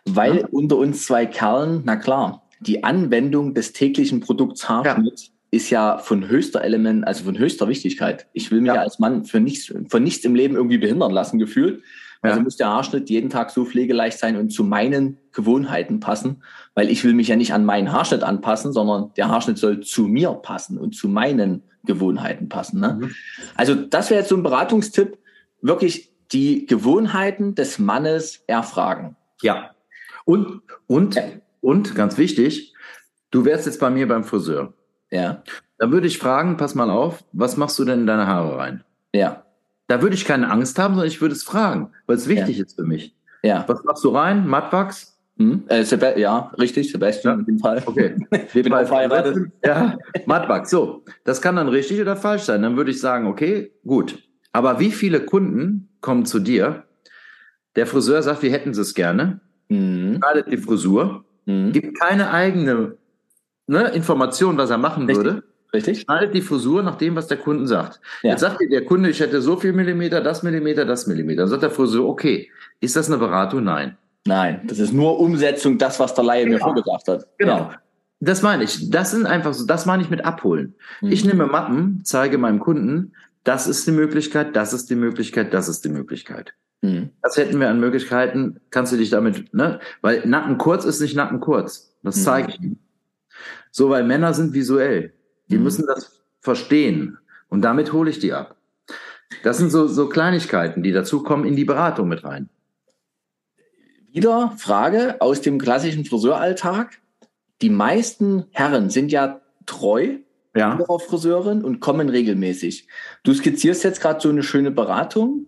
Weil ja. unter uns zwei Kerlen, na klar, die Anwendung des täglichen Produkts Haarschnitt ja. ist ja von höchster Element, also von höchster Wichtigkeit. Ich will mich ja. als Mann für nichts, von nichts im Leben irgendwie behindern lassen, gefühlt. Also muss der Haarschnitt jeden Tag so pflegeleicht sein und zu meinen Gewohnheiten passen, weil ich will mich ja nicht an meinen Haarschnitt anpassen, sondern der Haarschnitt soll zu mir passen und zu meinen Gewohnheiten passen. Ne? Mhm. Also das wäre jetzt so ein Beratungstipp, wirklich die Gewohnheiten des Mannes erfragen. Ja. Und, und, und, ganz wichtig, du wärst jetzt bei mir beim Friseur. Ja. Da würde ich fragen, pass mal auf, was machst du denn in deine Haare rein? Ja. Da würde ich keine Angst haben, sondern ich würde es fragen, weil es wichtig ja. ist für mich. Ja. Was machst du rein? Mattwachs? Hm? Äh, ja, richtig, Sebastian ja. in dem Fall. Okay. <laughs> Ich bin auch verheiratet. Ja, Mattwachs. So, das kann dann richtig oder falsch sein. Dann würde ich sagen, okay, gut. Aber wie viele Kunden kommen zu dir? Der Friseur sagt, wir hätten es gerne. Mhm. Schneidet die Frisur. Mhm. Gibt keine eigene ne, Information, was er machen richtig. würde. Richtig. Schneidet die Frisur nach dem, was der Kunde sagt. Ja. Jetzt sagt dir der Kunde, ich hätte so viel Millimeter, das Millimeter, das Millimeter. Dann sagt der Friseur, okay, ist das eine Beratung? Nein. Nein, das ist nur Umsetzung, das, was der Laie genau. mir vorgesagt hat. Genau. Ja. Das meine ich. Das sind einfach so, das meine ich mit abholen. Mhm. Ich nehme Mappen, zeige meinem Kunden, das ist die Möglichkeit, das ist die Möglichkeit, das ist die Möglichkeit. Mhm. Das hätten wir an Möglichkeiten, kannst du dich damit, ne? Weil Nacken kurz ist nicht Nacken kurz. Das mhm. zeige ich ihm. So, weil Männer sind visuell. Die mhm. müssen das verstehen. Und damit hole ich die ab. Das sind so, so Kleinigkeiten, die dazu kommen in die Beratung mit rein. Wieder Frage aus dem klassischen Friseuralltag. Die meisten Herren sind ja treu ja. ihrer Friseurin und kommen regelmäßig. Du skizzierst jetzt gerade so eine schöne Beratung.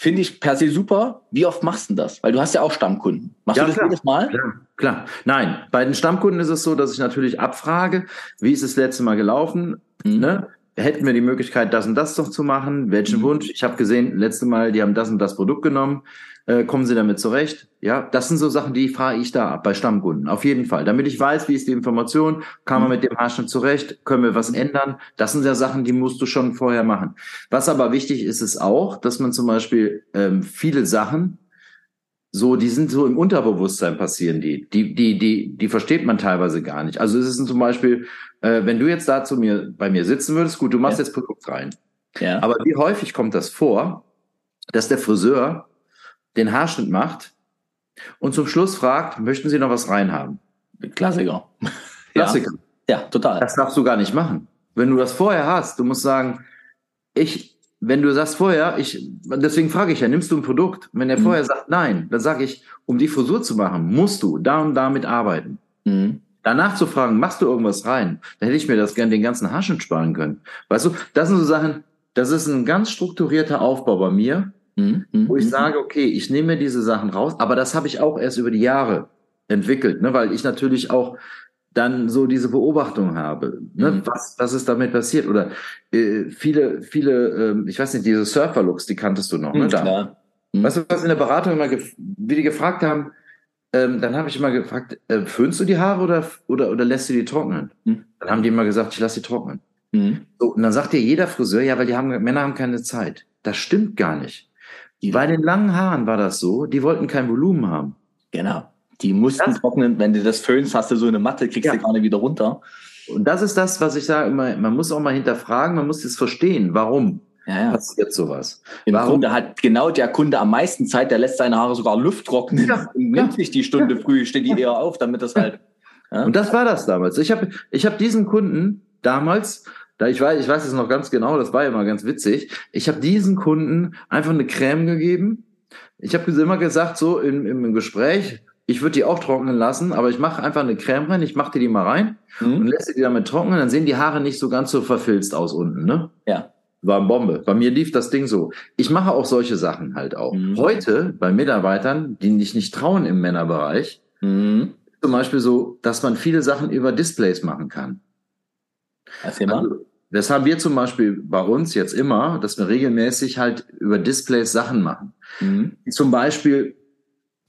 Finde ich per se super. Wie oft machst du das? Weil du hast ja auch Stammkunden. Machst ja, du das klar. jedes Mal? Klar, klar. Nein, bei den Stammkunden ist es so, dass ich natürlich abfrage, wie ist das letzte Mal gelaufen? Mhm. Ne? Hätten wir die Möglichkeit, das und das doch zu machen? Welchen mhm. Wunsch? Ich habe gesehen, letzte Mal, die haben das und das Produkt genommen. Äh, kommen Sie damit zurecht? Ja, das sind so Sachen, die frage ich da ab bei Stammkunden. Auf jeden Fall. Damit ich weiß, wie ist die Information, kann man mhm. mit dem Haarschnitt zurecht, können wir was ändern. Das sind ja Sachen, die musst du schon vorher machen. Was aber wichtig ist, ist auch, dass man zum Beispiel ähm, viele Sachen so, die sind so im Unterbewusstsein passieren die. Die, die, die, die versteht man teilweise gar nicht. Also es ist zum Beispiel, äh, wenn du jetzt da zu mir, bei mir sitzen würdest, gut, du machst ja. jetzt Produkt rein. Ja. Aber wie häufig kommt das vor, dass der Friseur den Haarschnitt macht und zum Schluss fragt, möchten Sie noch was reinhaben? Klassiker. Klassiker. Ja. ja, total. Das darfst du gar nicht machen. Wenn du das vorher hast, du musst sagen, ich, wenn du sagst vorher, ich, deswegen frage ich ja, nimmst du ein Produkt? Wenn er mhm. vorher sagt nein, dann sage ich, um die Frisur zu machen, musst du da und damit arbeiten. Mhm. Danach zu fragen, machst du irgendwas rein? Dann hätte ich mir das gerne den ganzen Haarschnitt sparen können. Weißt du, das sind so Sachen, das ist ein ganz strukturierter Aufbau bei mir. Wo ich mhm. sage, okay, ich nehme mir diese Sachen raus, aber das habe ich auch erst über die Jahre entwickelt, ne, weil ich natürlich auch dann so diese Beobachtung habe, ne, mhm. was, was ist damit passiert oder äh, viele, viele, äh, ich weiß nicht, diese Surfer-Looks, die kanntest du noch, ne, mhm, da. Klar. Mhm. Weißt du, was in der Beratung immer, wie die gefragt haben, ähm, dann habe ich immer gefragt, äh, föhnst du die Haare oder, oder, oder lässt du die trocknen? Mhm. Dann haben die immer gesagt, ich lasse die trocknen. Mhm. So, und dann sagt dir jeder Friseur, ja, weil die haben, Männer haben keine Zeit. Das stimmt gar nicht. Die, Bei den langen Haaren war das so, die wollten kein Volumen haben. Genau. Die mussten das, trocknen, wenn du das föhnst, hast du so eine Matte, kriegst ja. du gar nicht wieder runter. Und das ist das, was ich sage immer, man muss auch mal hinterfragen, man muss das verstehen, warum ja, ja. passiert sowas. Im warum? Grunde hat genau der Kunde am meisten Zeit, der lässt seine Haare sogar Luft trocknen ja, und <laughs> nimmt sich die Stunde früh, steht die eher auf, damit das halt. <laughs> Und das war das damals. Ich habe ich hab diesen Kunden damals, da ich weiß, ich weiß es noch ganz genau, das war ja immer ganz witzig. Ich habe diesen Kunden einfach eine Creme gegeben. Ich habe immer gesagt, so im, im Gespräch, ich würde die auch trocknen lassen, aber ich mache einfach eine Creme rein, ich mache dir die mal rein mhm. und lässt die damit trocknen, dann sehen die Haare nicht so ganz so verfilzt aus unten, ne? Ja. War eine Bombe. Bei mir lief das Ding so. Ich mache auch solche Sachen halt auch. Mhm. Heute bei Mitarbeitern, die sich nicht trauen im Männerbereich, mhm. zum Beispiel so, dass man viele Sachen über Displays machen kann. Erzähl mal. Also, das haben wir zum Beispiel bei uns jetzt immer, dass wir regelmäßig halt über Displays Sachen machen. Mhm. Zum Beispiel,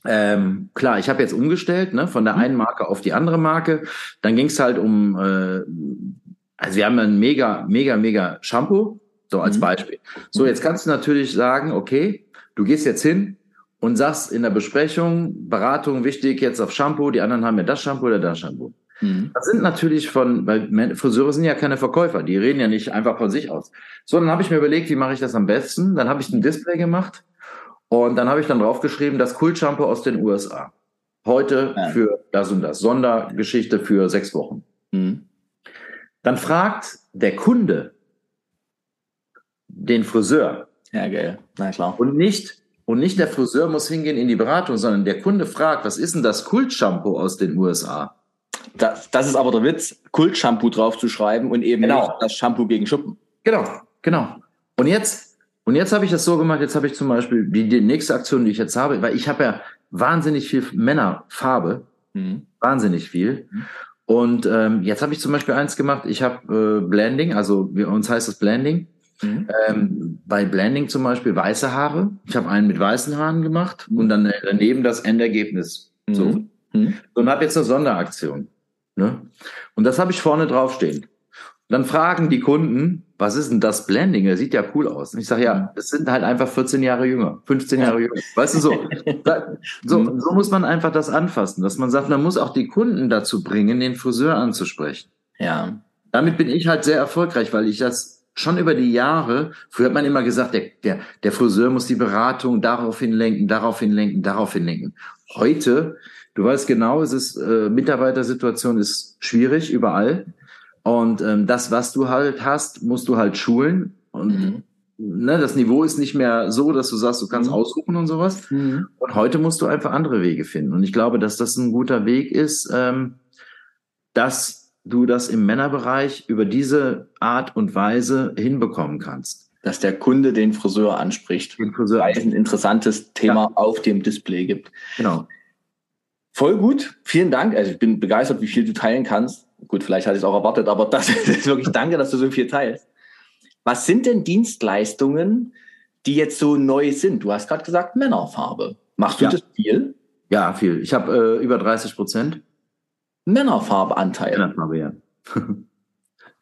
ähm, klar, ich habe jetzt umgestellt, ne, von der mhm. einen Marke auf die andere Marke. Dann ging es halt um, äh, also wir haben ein mega, mega, mega Shampoo, so als mhm. Beispiel. So, jetzt kannst du natürlich sagen, okay, du gehst jetzt hin und sagst in der Besprechung, Beratung wichtig jetzt auf Shampoo, die anderen haben ja das Shampoo oder das Shampoo. Mhm. Das sind natürlich von, weil Friseure sind ja keine Verkäufer, die reden ja nicht einfach von sich aus. So, dann habe ich mir überlegt, wie mache ich das am besten? Dann habe ich ein Display gemacht und dann habe ich dann draufgeschrieben, das Kult-Shampoo aus den USA. Heute ja. für das und das. Sondergeschichte für sechs Wochen. Mhm. Dann fragt der Kunde den Friseur. Ja, geil. Na klar. Und nicht, und nicht der Friseur muss hingehen in die Beratung, sondern der Kunde fragt, was ist denn das Kult-Shampoo aus den USA? Das, das ist aber der Witz, Kult-Shampoo draufzuschreiben und eben genau. nicht das Shampoo gegen Schuppen. Genau, genau. Und jetzt, und jetzt habe ich das so gemacht, jetzt habe ich zum Beispiel die, die nächste Aktion, die ich jetzt habe, weil ich habe ja wahnsinnig viel Männerfarbe, mhm. wahnsinnig viel. Mhm. Und ähm, jetzt habe ich zum Beispiel eins gemacht, ich habe äh, Blending, also bei uns heißt es Blending. Mhm. Ähm, bei Blending zum Beispiel weiße Haare. Ich habe einen mit weißen Haaren gemacht mhm. und dann daneben das Endergebnis. So. Mhm. Und habe jetzt eine Sonderaktion. Ne? Und das habe ich vorne draufstehen. Dann fragen die Kunden, was ist denn das Blending? Er sieht ja cool aus. Und ich sage, ja, es sind halt einfach 14 Jahre jünger, 15 Jahre jünger. Weißt du so? <laughs> so, mhm. so muss man einfach das anfassen, dass man sagt, man muss auch die Kunden dazu bringen, den Friseur anzusprechen. Ja. Damit bin ich halt sehr erfolgreich, weil ich das schon über die Jahre, früher hat man immer gesagt, der, der, der Friseur muss die Beratung daraufhin lenken, daraufhin lenken, daraufhin lenken. Heute Du weißt genau, es ist äh, Mitarbeitersituation ist schwierig überall. Und ähm, das, was du halt hast, musst du halt schulen. Und mhm. ne, das Niveau ist nicht mehr so, dass du sagst, du kannst mhm. aussuchen und sowas. Mhm. Und heute musst du einfach andere Wege finden. Und ich glaube, dass das ein guter Weg ist, ähm, dass du das im Männerbereich über diese Art und Weise hinbekommen kannst. Dass der Kunde den Friseur anspricht, den Friseur weil es ein interessantes Thema ja. auf dem Display gibt. Genau. Voll gut, vielen Dank. Also ich bin begeistert, wie viel du teilen kannst. Gut, vielleicht hatte ich es auch erwartet, aber <laughs> das ist wirklich danke, dass du so viel teilst. Was sind denn Dienstleistungen, die jetzt so neu sind? Du hast gerade gesagt Männerfarbe. Machst du ja. das viel? Ja, viel. Ich habe äh, über 30 Prozent. Männerfarbeanteil. Männerfarbe, ja. <laughs>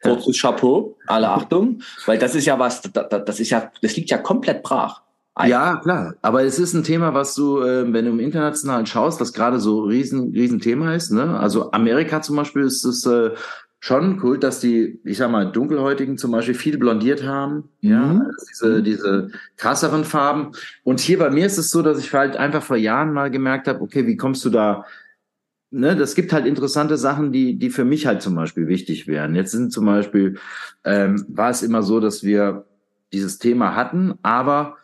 Kurzes Chapeau, alle Achtung, weil das ist ja was, das ist ja, das liegt ja komplett brach. Ja, klar. Aber es ist ein Thema, was du, äh, wenn du im Internationalen schaust, was gerade so riesen, riesen Thema ist. Ne? Also Amerika zum Beispiel ist es äh, schon cool, dass die, ich sag mal, Dunkelhäutigen zum Beispiel viel blondiert haben. Mhm. Ja, diese, diese krasseren Farben. Und hier bei mir ist es so, dass ich halt einfach vor Jahren mal gemerkt habe, okay, wie kommst du da ne, das gibt halt interessante Sachen, die, die für mich halt zum Beispiel wichtig wären. Jetzt sind zum Beispiel, ähm, war es immer so, dass wir dieses Thema hatten, aber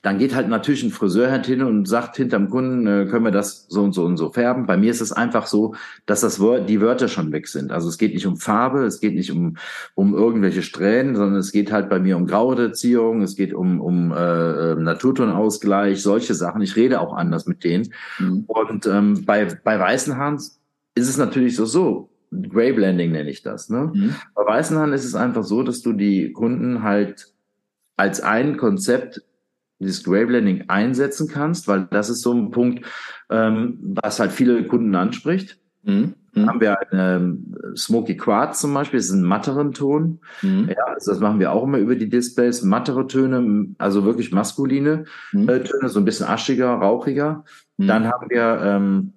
dann geht halt natürlich ein Friseur halt hin und sagt hinterm Kunden, äh, können wir das so und so und so färben. Bei mir ist es einfach so, dass das Wort, die Wörter schon weg sind. Also es geht nicht um Farbe, es geht nicht um, um irgendwelche Strähnen, sondern es geht halt bei mir um Graureduzierung, es geht um, um äh, Naturtonausgleich, solche Sachen. Ich rede auch anders mit denen. Mhm. Und ähm, bei, bei weißen Haaren ist es natürlich so, so, Gray Blending nenne ich das. Ne? Mhm. Bei weißen Haaren ist es einfach so, dass du die Kunden halt als ein Konzept dieses Gray Blending einsetzen kannst, weil das ist so ein Punkt, ähm, was halt viele Kunden anspricht. Mhm. Dann haben wir eine ähm, Smoky Quartz zum Beispiel, das ist ein matteren Ton. Mhm. Ja, also das machen wir auch immer über die Displays. Mattere Töne, also wirklich maskuline mhm. äh, Töne, so ein bisschen aschiger, rauchiger. Mhm. Dann haben wir ähm,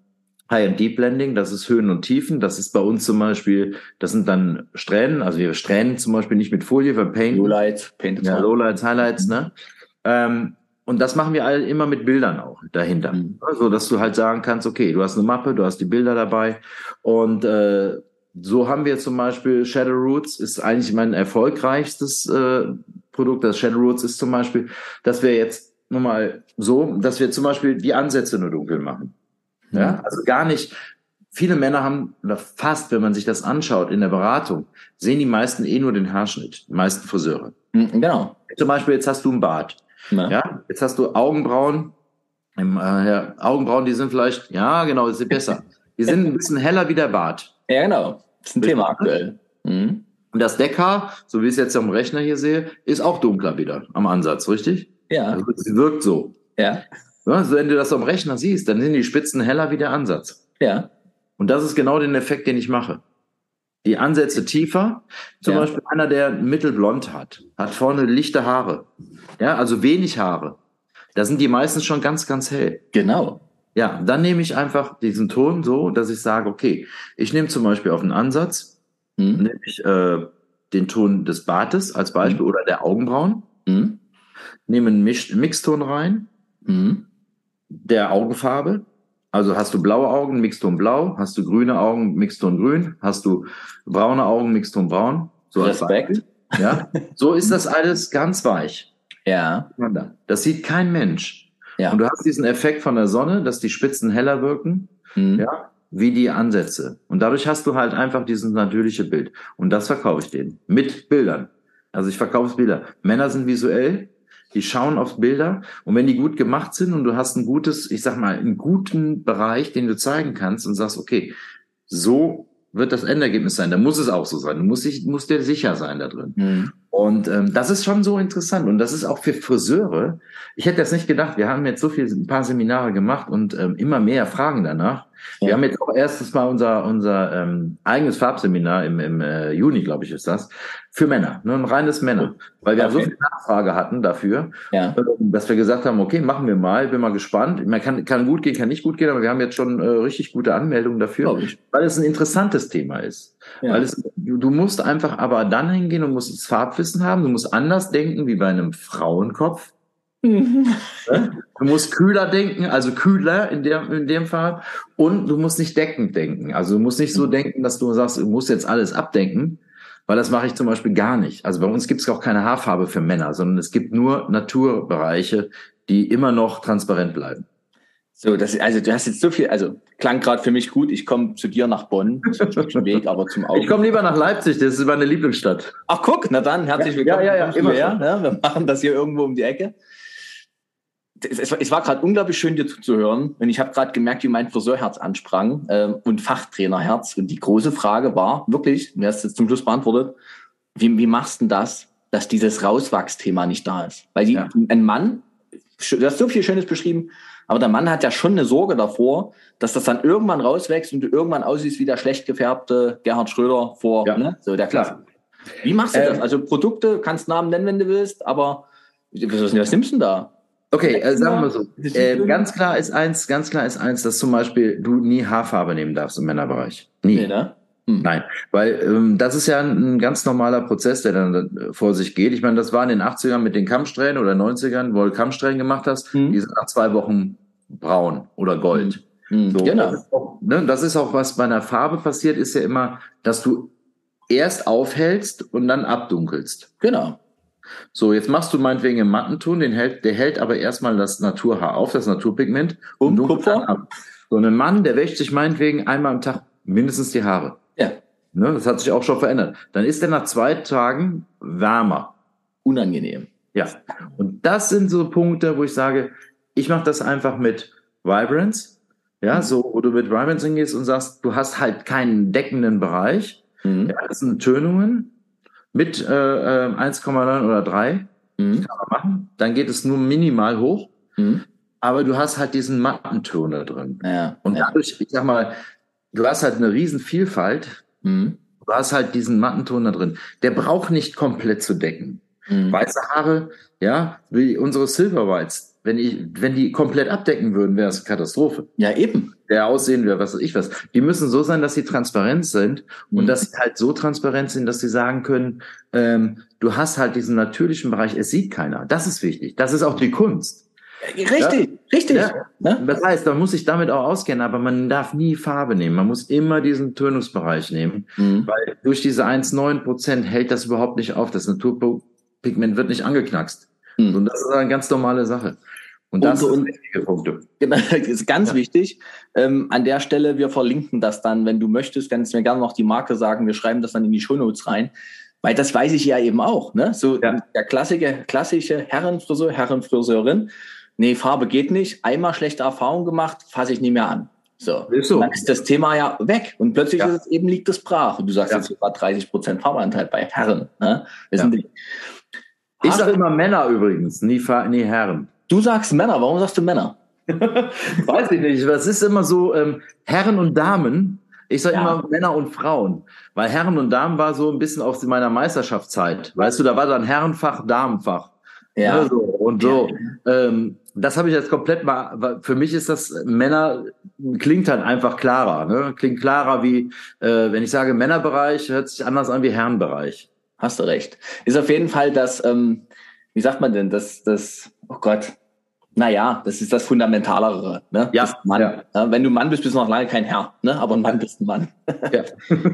High and Deep Blending, das ist Höhen und Tiefen. Das ist bei uns zum Beispiel, das sind dann Strähnen, also wir strähnen zum Beispiel nicht mit Folie, wir painten. Lowlights, Painted ja, Lowlights, Highlights, ne? Ähm, und das machen wir alle immer mit Bildern auch dahinter. Mhm. So also, dass du halt sagen kannst, okay, du hast eine Mappe, du hast die Bilder dabei. Und äh, so haben wir zum Beispiel Shadow Roots, ist eigentlich mein erfolgreichstes äh, Produkt. Das Shadow Roots ist zum Beispiel, dass wir jetzt nochmal so, dass wir zum Beispiel die Ansätze nur dunkel machen. Mhm. Ja, also gar nicht. Viele Männer haben, oder fast, wenn man sich das anschaut in der Beratung, sehen die meisten eh nur den Haarschnitt, die meisten Friseure. Mhm, genau. Zum Beispiel, jetzt hast du einen Bart. Na. Ja, jetzt hast du Augenbrauen. Im, äh, ja, Augenbrauen, die sind vielleicht, ja, genau, die sind besser. Die sind ein bisschen heller wie der Bart. Ja, genau. Das ist ein Thema aktuell. Mhm. Und das Deckhaar, so wie ich es jetzt am Rechner hier sehe, ist auch dunkler wieder am Ansatz, richtig? Ja. Also, sie wirkt so. Ja. ja. Also wenn du das am Rechner siehst, dann sind die Spitzen heller wie der Ansatz. Ja. Und das ist genau den Effekt, den ich mache. Die Ansätze tiefer. Zum ja. Beispiel einer, der mittelblond hat, hat vorne lichte Haare. Ja, also wenig Haare. Da sind die meistens schon ganz, ganz hell. Genau. Ja, dann nehme ich einfach diesen Ton so, dass ich sage, okay, ich nehme zum Beispiel auf einen Ansatz, hm. nehme ich äh, den Ton des Bartes als Beispiel hm. oder der Augenbrauen, hm. nehme einen Mix Mixton rein, hm. der Augenfarbe. Also hast du blaue Augen, Mixton blau, hast du grüne Augen, Mixton grün, hast du braune Augen, Mixton braun. So Respekt. Ja, so ist das alles ganz weich. Ja. Das sieht kein Mensch. Ja. Und du hast diesen Effekt von der Sonne, dass die Spitzen heller wirken, mhm. ja, wie die Ansätze. Und dadurch hast du halt einfach dieses natürliche Bild. Und das verkaufe ich denen. Mit Bildern. Also ich verkaufe Bilder. Männer sind visuell, die schauen auf Bilder und wenn die gut gemacht sind und du hast ein gutes, ich sag mal, einen guten Bereich, den du zeigen kannst und sagst, okay, so wird das Endergebnis sein. Da muss es auch so sein. Du musst, dich, musst dir sicher sein da drin. Mhm. Und ähm, das ist schon so interessant. Und das ist auch für Friseure. Ich hätte das nicht gedacht. Wir haben jetzt so viel, ein paar Seminare gemacht und ähm, immer mehr Fragen danach. Wir haben jetzt auch erstes Mal unser, unser ähm, eigenes Farbseminar im, im äh, Juni, glaube ich, ist das, für Männer, ne, ein reines Männer. Weil wir okay. so viel Nachfrage hatten dafür, ja. Ähm, dass wir gesagt haben, okay, machen wir mal, bin mal gespannt. Man kann, kann gut gehen, kann nicht gut gehen, aber wir haben jetzt schon äh, richtig gute Anmeldungen dafür, weil es ein interessantes Thema ist. Ja. Weil es, du musst einfach aber dann hingehen und musst das Farbwissen haben, du musst anders denken wie bei einem Frauenkopf. Mhm. Du musst kühler denken, also kühler in, der, in dem Fall. Und du musst nicht deckend denken. Also du musst nicht so denken, dass du sagst, du musst jetzt alles abdenken, weil das mache ich zum Beispiel gar nicht. Also bei uns gibt es auch keine Haarfarbe für Männer, sondern es gibt nur Naturbereiche, die immer noch transparent bleiben. So, das, also du hast jetzt so viel, also klang gerade für mich gut. Ich komme zu dir nach Bonn, Weg, aber zum Augen. <laughs> Ich komme lieber nach Leipzig, das ist meine Lieblingsstadt. Ach guck, na dann herzlich willkommen. Ja, ja, ja, immer her, ne? Wir machen das hier irgendwo um die Ecke es, es war gerade unglaublich schön, dir zuzuhören. Und ich habe gerade gemerkt, wie mein Friseurherz ansprang äh, und Fachtrainerherz. Und die große Frage war wirklich, du hast jetzt zum Schluss beantwortet, wie, wie machst du denn das, dass dieses Rauswachsthema nicht da ist? Weil die, ja. ein Mann, du hast so viel Schönes beschrieben, aber der Mann hat ja schon eine Sorge davor, dass das dann irgendwann rauswächst und du irgendwann aussiehst wie der schlecht gefärbte Gerhard Schröder vor, ja. ne? so der Klasse. Wie machst du ähm, das? Also Produkte, kannst Namen nennen, wenn du willst, aber was, was nimmst du denn da? Okay, äh, sagen wir so. Äh, ganz klar ist eins, ganz klar ist eins, dass zum Beispiel du nie Haarfarbe nehmen darfst im Männerbereich. Nie. Nee, ne? Hm. Nein, weil ähm, das ist ja ein, ein, ganz normaler Prozess, der dann äh, vor sich geht. Ich meine, das war in den 80ern mit den Kammsträhnen oder 90ern, wo du Kammsträhnen gemacht hast, hm. die sind nach zwei Wochen braun oder gold. Hm. So, genau. Das ist, auch, ne, das ist auch, was bei einer Farbe passiert, ist ja immer, dass du erst aufhältst und dann abdunkelst. Genau. So, jetzt machst du meinetwegen einen Mattenton, den hält, der hält aber erstmal das Naturhaar auf, das Naturpigment. Und, und Kupfer? Ab. So, ein Mann, der wäscht sich meinetwegen einmal am Tag mindestens die Haare. Ja. Ne, das hat sich auch schon verändert. Dann ist er nach zwei Tagen wärmer. Unangenehm. Ja. Und das sind so Punkte, wo ich sage, ich mache das einfach mit Vibrance. Ja, mhm. so, wo du mit Vibrance hingehst und sagst, du hast halt keinen deckenden Bereich. Mhm. Ja, das sind Tönungen mit äh, 1,9 äh, oder 3. Mhm. Kann man machen. Dann geht es nur minimal hoch. Mhm. Aber du hast halt diesen Mattenton da drin. Ja, und dadurch, ich sag mal, du hast halt eine riesen Vielfalt. Mhm. Du hast halt diesen Mattenton da drin. Der braucht nicht komplett zu decken. Mhm. Weiße Haare, ja, wie unsere Silver Whites. Wenn, ich, wenn die komplett abdecken würden, wäre es Katastrophe. Ja, eben. Der aussehen wäre, was weiß ich was. Die müssen so sein, dass sie transparent sind mhm. und dass sie halt so transparent sind, dass sie sagen können, ähm, du hast halt diesen natürlichen Bereich, es sieht keiner. Das ist wichtig. Das ist auch die Kunst. Richtig, ja? richtig. Ja? Ne? Das heißt, man muss sich damit auch auskennen, aber man darf nie Farbe nehmen. Man muss immer diesen Tönungsbereich nehmen, mhm. weil durch diese 1,9 Prozent hält das überhaupt nicht auf. Das Naturpigment wird nicht angeknackst. Mhm. Und das ist eine ganz normale Sache. Und das und, sind wichtige Punkte. Genau, <laughs> das ist ganz ja. wichtig. Ähm, an der Stelle, wir verlinken das dann, wenn du möchtest, kannst du mir gerne noch die Marke sagen. Wir schreiben das dann in die Shownotes rein. Weil das weiß ich ja eben auch. Ne? So ja. der klassische, klassische Herrenfriseur, Herrenfriseurin nee, Farbe geht nicht, einmal schlechte Erfahrung gemacht, fasse ich nie mehr an. So. so. Dann ist das Thema ja weg und plötzlich ja. ist es eben liegt es brach. Und du sagst ja. jetzt sogar 30 Prozent Farbeanteil bei Herren. Ne? Ja. Ich sage immer Männer übrigens, nie, nie Herren. Du sagst Männer, warum sagst du Männer? <laughs> Weiß ich nicht. Es ist immer so, ähm, Herren und Damen. Ich sage ja. immer Männer und Frauen. Weil Herren und Damen war so ein bisschen aus meiner Meisterschaftszeit. Weißt du, da war dann Herrenfach, Damenfach. Ja. Ne, so, und so. Ja. Ähm, das habe ich jetzt komplett mal, für mich ist das Männer, klingt halt einfach klarer, ne? Klingt klarer wie, äh, wenn ich sage Männerbereich, hört sich anders an wie Herrenbereich. Hast du recht. Ist auf jeden Fall das, ähm, wie sagt man denn, das, das, oh Gott, naja, das ist das Fundamentalere, ne? Ja, Mann. ja. ja. Wenn du Mann bist, bist du noch lange kein Herr, ne? Aber ein Mann bist ein Mann. <laughs> Ja. <laughs>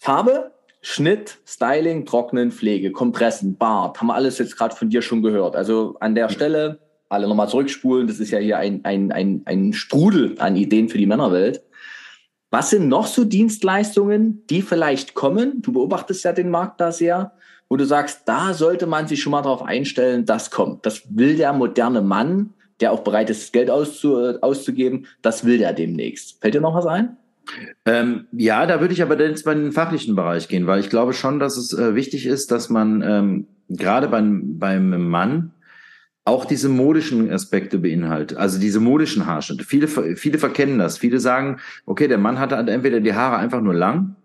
Farbe, Schnitt, Styling, Trocknen, Pflege, Kompressen, Bart, haben wir alles jetzt gerade von dir schon gehört. Also an der Stelle alle nochmal zurückspulen. Das ist ja hier ein, ein, ein, ein Sprudel an Ideen für die Männerwelt. Was sind noch so Dienstleistungen, die vielleicht kommen? Du beobachtest ja den Markt da sehr, wo du sagst, da sollte man sich schon mal darauf einstellen, das kommt. Das will der moderne Mann, der auch bereit ist, Geld auszu, auszugeben, das will der demnächst. Fällt dir noch was ein? Ähm, ja, da würde ich aber jetzt bei den fachlichen Bereich gehen, weil ich glaube schon, dass es äh, wichtig ist, dass man ähm, gerade beim, beim Mann auch diese modischen Aspekte beinhaltet, also diese modischen Haarschnitte. Viele, viele verkennen das. Viele sagen, okay, der Mann hatte entweder die Haare einfach nur lang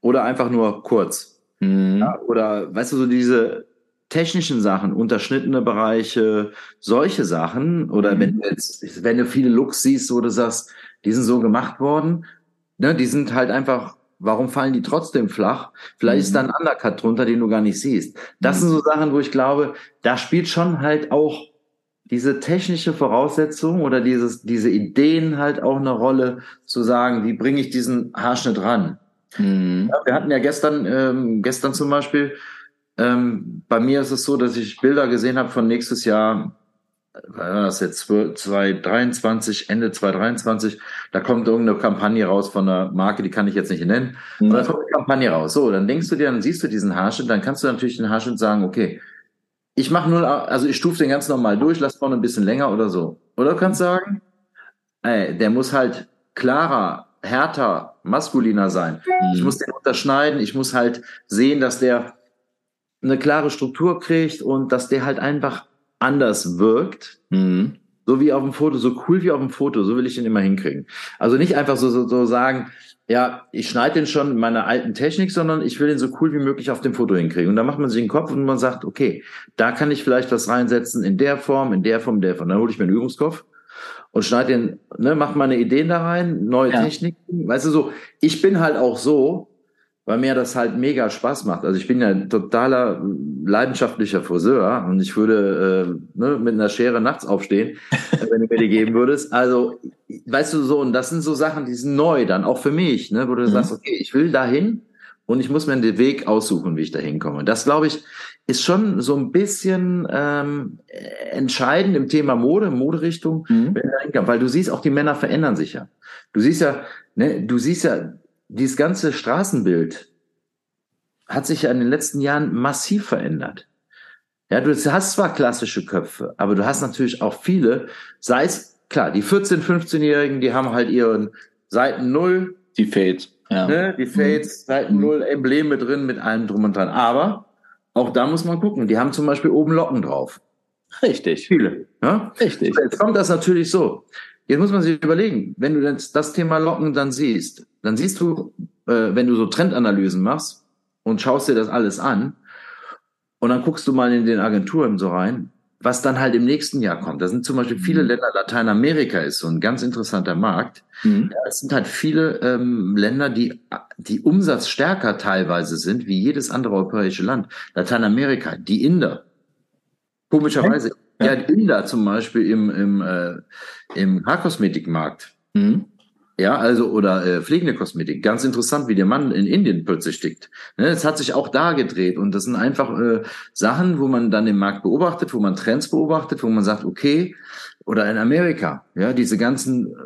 oder einfach nur kurz. Mhm. Ja, oder, weißt du, so diese technischen Sachen, unterschnittene Bereiche, solche Sachen. Oder mhm. wenn du jetzt, wenn du viele Looks siehst, wo du sagst, die sind so gemacht worden, ne, die sind halt einfach Warum fallen die trotzdem flach? Vielleicht mhm. ist da ein Undercut drunter, den du gar nicht siehst. Das mhm. sind so Sachen, wo ich glaube, da spielt schon halt auch diese technische Voraussetzung oder dieses, diese Ideen halt auch eine Rolle, zu sagen, wie bringe ich diesen Haarschnitt ran? Mhm. Ja, wir hatten ja gestern, ähm, gestern zum Beispiel, ähm, bei mir ist es so, dass ich Bilder gesehen habe von nächstes Jahr war das jetzt 2023, Ende 2023, da kommt irgendeine Kampagne raus von einer Marke, die kann ich jetzt nicht nennen. Mhm. Und da kommt eine Kampagne raus. So, dann denkst du dir, dann siehst du diesen Haarschnitt, dann kannst du natürlich den Haarschnitt sagen, okay, ich mache nur, also ich stufe den ganz normal durch, lass vorne ein bisschen länger oder so. Oder du kannst sagen, ey, der muss halt klarer, härter, maskuliner sein. Mhm. Ich muss den unterschneiden, ich muss halt sehen, dass der eine klare Struktur kriegt und dass der halt einfach anders wirkt. Mhm. so wie auf dem Foto, so cool wie auf dem Foto, so will ich den immer hinkriegen. Also nicht einfach so, so, so sagen, ja, ich schneide den schon in meiner alten Technik, sondern ich will den so cool wie möglich auf dem Foto hinkriegen. Und da macht man sich den Kopf und man sagt, okay, da kann ich vielleicht was reinsetzen in der Form, in der Form, in der Form. Dann hole ich mir einen Übungskopf und schneide den, ne, mach meine Ideen da rein, neue ja. Techniken. Weißt du so, ich bin halt auch so, weil mir das halt mega Spaß macht. Also ich bin ja totaler leidenschaftlicher Friseur und ich würde äh, ne, mit einer Schere nachts aufstehen, <laughs> wenn du mir die geben würdest. Also, weißt du so, und das sind so Sachen, die sind neu dann, auch für mich, ne, wo du mhm. sagst, okay, ich will dahin und ich muss mir den Weg aussuchen, wie ich da hinkomme. Das, glaube ich, ist schon so ein bisschen ähm, entscheidend im Thema Mode, Moderichtung, mhm. weil du siehst, auch die Männer verändern sich ja. Du siehst ja, ne, du siehst ja, dieses ganze Straßenbild hat sich ja in den letzten Jahren massiv verändert. Ja, du hast zwar klassische Köpfe, aber du hast natürlich auch viele, sei es, klar, die 14-, 15-Jährigen, die haben halt ihren Seiten Null. Die Fades. Ja. Ne, die Fades, mhm. Seiten Null, Embleme drin mit allem drum und dran. Aber auch da muss man gucken. Die haben zum Beispiel oben Locken drauf. Richtig. Viele. Ja? Richtig. Jetzt kommt das natürlich so. Jetzt muss man sich überlegen, wenn du jetzt das Thema Locken dann siehst, dann siehst du, äh, wenn du so Trendanalysen machst und schaust dir das alles an und dann guckst du mal in den Agenturen so rein, was dann halt im nächsten Jahr kommt. Da sind zum Beispiel viele mhm. Länder, Lateinamerika ist so ein ganz interessanter Markt. Mhm. Es sind halt viele ähm, Länder, die, die umsatzstärker teilweise sind, wie jedes andere europäische Land. Lateinamerika, die Inder. Komischerweise. Ja, ja Inder zum Beispiel im, im, äh, im Haarkosmetikmarkt. Mhm. Ja, also oder äh, pflegende Kosmetik. Ganz interessant, wie der Mann in Indien plötzlich tickt. Ne, es hat sich auch da gedreht und das sind einfach äh, Sachen, wo man dann den Markt beobachtet, wo man Trends beobachtet, wo man sagt, okay, oder in Amerika, ja, diese ganzen,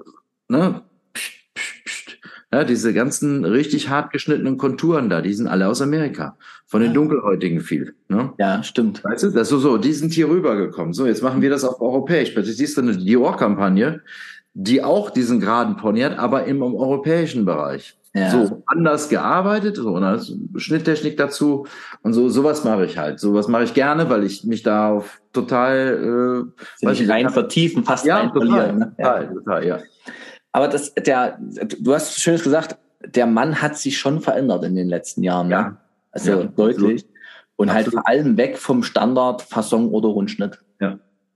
ne, pst, pst, pst, ja, diese ganzen richtig hart geschnittenen Konturen da, die sind alle aus Amerika. Von den Dunkelhäutigen viel. Ne? Ja, stimmt. Weißt du, das ist so, so, die sind hier rübergekommen. So, jetzt machen wir das auf europäisch. Plötzlich siehst du eine Dior-Kampagne, die auch diesen geraden Pony hat, aber im, im europäischen Bereich. Ja. So anders gearbeitet, so und dann Schnitttechnik dazu und so sowas mache ich halt. Sowas mache ich gerne, weil ich mich da auf total äh, weiß ich, rein vertiefen, fast ja, total, verlieren. Ne? Total, ja. total, ja. Aber das, der, du hast schönes gesagt, der Mann hat sich schon verändert in den letzten Jahren. Ne? Ja. Also ja, deutlich. Und absolut. halt vor allem weg vom Standard Fasson oder Rundschnitt.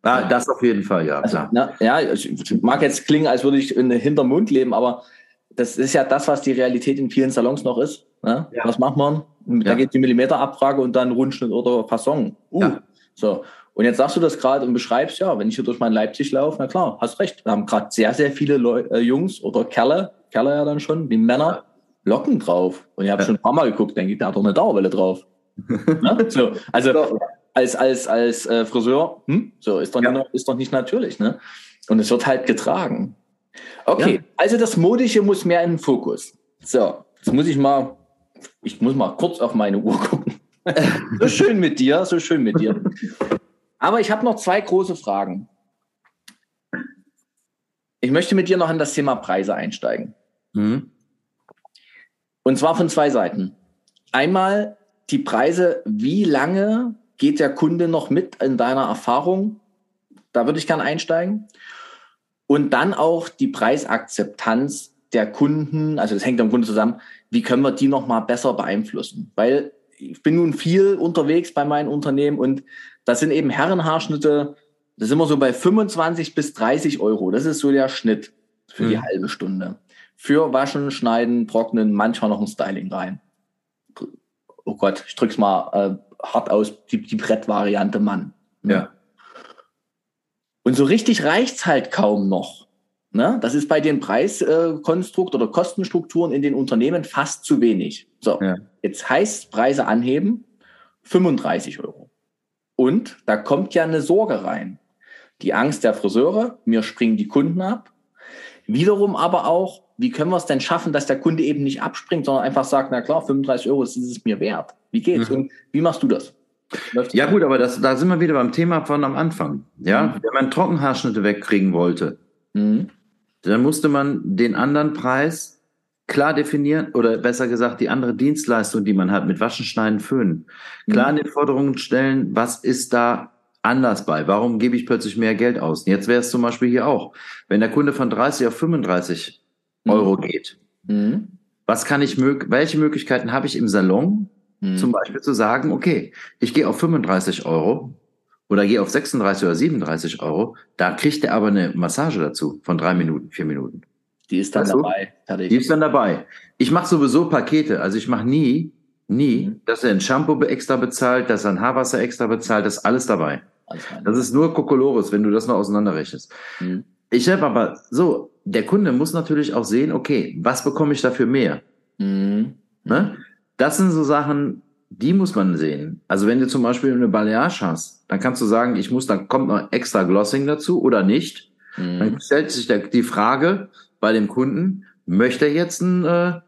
Ja. Ah, das auf jeden Fall, ja. Also, na, ja, ich mag jetzt klingen, als würde ich in hinterm Mund leben, aber das ist ja das, was die Realität in vielen Salons noch ist. Ne? Ja. Was macht man? Da ja. geht die Millimeterabfrage und dann Rundschnitt oder Fasson. Uh. Ja. So. Und jetzt sagst du das gerade und beschreibst, ja, wenn ich hier durch mein Leipzig laufe, na klar, hast recht. Wir haben gerade sehr, sehr viele Leu äh, Jungs oder Kerle, Kerle ja dann schon, wie Männer, Locken drauf. Und ich habe schon ein paar Mal geguckt, denke ich, der hat doch eine Dauerwelle drauf. <laughs> ne? so, also als, als, als äh, Friseur, hm? so ist doch, ja. nicht, ist doch nicht natürlich. Ne? Und es wird halt getragen. Okay, ja. also das Modische muss mehr in den Fokus. So, jetzt muss ich mal, ich muss mal kurz auf meine Uhr gucken. <laughs> so schön mit dir, so schön mit dir. Aber ich habe noch zwei große Fragen. Ich möchte mit dir noch in das Thema Preise einsteigen. Mhm. Und zwar von zwei Seiten. Einmal die Preise, wie lange geht der Kunde noch mit in deiner Erfahrung? Da würde ich gerne einsteigen. Und dann auch die Preisakzeptanz der Kunden, also das hängt im Grunde zusammen, wie können wir die noch mal besser beeinflussen? Weil ich bin nun viel unterwegs bei meinen Unternehmen und das sind eben Herrenhaarschnitte, das sind wir so bei 25 bis 30 Euro. Das ist so der Schnitt für mhm. die halbe Stunde. Für Waschen, Schneiden, Trocknen, manchmal noch ein Styling rein. Oh Gott, ich drück's mal äh, hart aus, die, die Brettvariante Mann. Ne? Ja. Und so richtig reicht's halt kaum noch. Ne? Das ist bei den Preiskonstrukt oder Kostenstrukturen in den Unternehmen fast zu wenig. So, ja. jetzt heißt Preise anheben 35 Euro. Und da kommt ja eine Sorge rein. Die Angst der Friseure, mir springen die Kunden ab. Wiederum aber auch, wie können wir es denn schaffen, dass der Kunde eben nicht abspringt, sondern einfach sagt, na klar, 35 Euro ist es mir wert. Wie geht's? Mhm. Und wie machst du das? ja gut, aber das, da sind wir wieder beim Thema von am Anfang. Ja, mhm. wenn man Trockenhaarschnitte wegkriegen wollte, mhm. dann musste man den anderen Preis klar definieren oder besser gesagt die andere Dienstleistung, die man hat mit Waschen, Schneiden, Föhnen, klar mhm. in den Forderungen stellen, was ist da anders bei? Warum gebe ich plötzlich mehr Geld aus? Jetzt wäre es zum Beispiel hier auch. Wenn der Kunde von 30 auf 35 mhm. Euro geht, mhm. was kann ich, welche Möglichkeiten habe ich im Salon, mhm. zum Beispiel zu sagen, okay, ich gehe auf 35 Euro oder gehe auf 36 oder 37 Euro, da kriegt er aber eine Massage dazu von drei Minuten, vier Minuten. Die ist dann weißt dabei. Fertig. Die ist dann dabei. Ich mache sowieso Pakete. Also ich mache nie, nie, mhm. dass er ein Shampoo extra bezahlt, dass er ein Haarwasser extra bezahlt, das ist alles dabei. Das ist nur Kokolores, wenn du das noch auseinanderrechnest. Mhm. Ich habe aber so, der Kunde muss natürlich auch sehen, okay, was bekomme ich dafür mehr? Mhm. Ne? Das sind so Sachen, die muss man sehen. Also wenn du zum Beispiel eine Balayage hast, dann kannst du sagen, ich muss, dann kommt noch extra Glossing dazu oder nicht. Mhm. Dann stellt sich die Frage bei dem Kunden, möchte er jetzt ein, äh,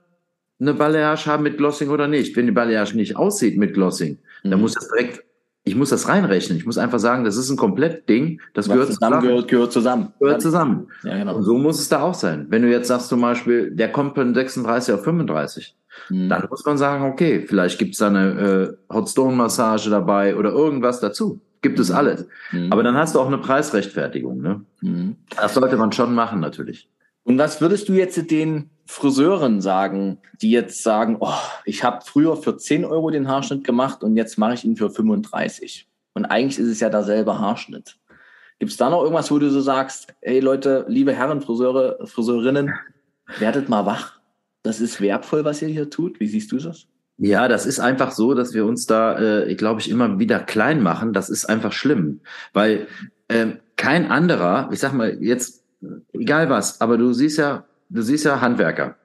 eine Balayage haben mit Glossing oder nicht? Wenn die Balayage nicht aussieht mit Glossing, mhm. dann muss das direkt, ich muss das reinrechnen. Ich muss einfach sagen, das ist ein komplett Ding, das Was gehört zusammen. zusammen. Gehört, gehört zusammen. Gehört zusammen. Ja, genau. Und so muss es da auch sein. Wenn du jetzt sagst zum Beispiel, der kommt von 36 auf 35, mhm. dann muss man sagen, okay, vielleicht gibt es da eine äh, Hot Stone Massage dabei oder irgendwas dazu. Gibt es mhm. alles. Mhm. Aber dann hast du auch eine Preisrechtfertigung. Ne? Mhm. Das sollte man schon machen, natürlich. Und was würdest du jetzt den Friseuren sagen, die jetzt sagen, oh, ich habe früher für 10 Euro den Haarschnitt gemacht und jetzt mache ich ihn für 35. Und eigentlich ist es ja derselbe Haarschnitt. Gibt es da noch irgendwas, wo du so sagst, hey Leute, liebe Herren Friseure, Friseurinnen, werdet mal wach. Das ist wertvoll, was ihr hier tut. Wie siehst du das? Ja, das ist einfach so, dass wir uns da, äh, glaube ich, immer wieder klein machen. Das ist einfach schlimm, weil äh, kein anderer, ich sag mal jetzt egal was, aber du siehst ja, du siehst ja Handwerker.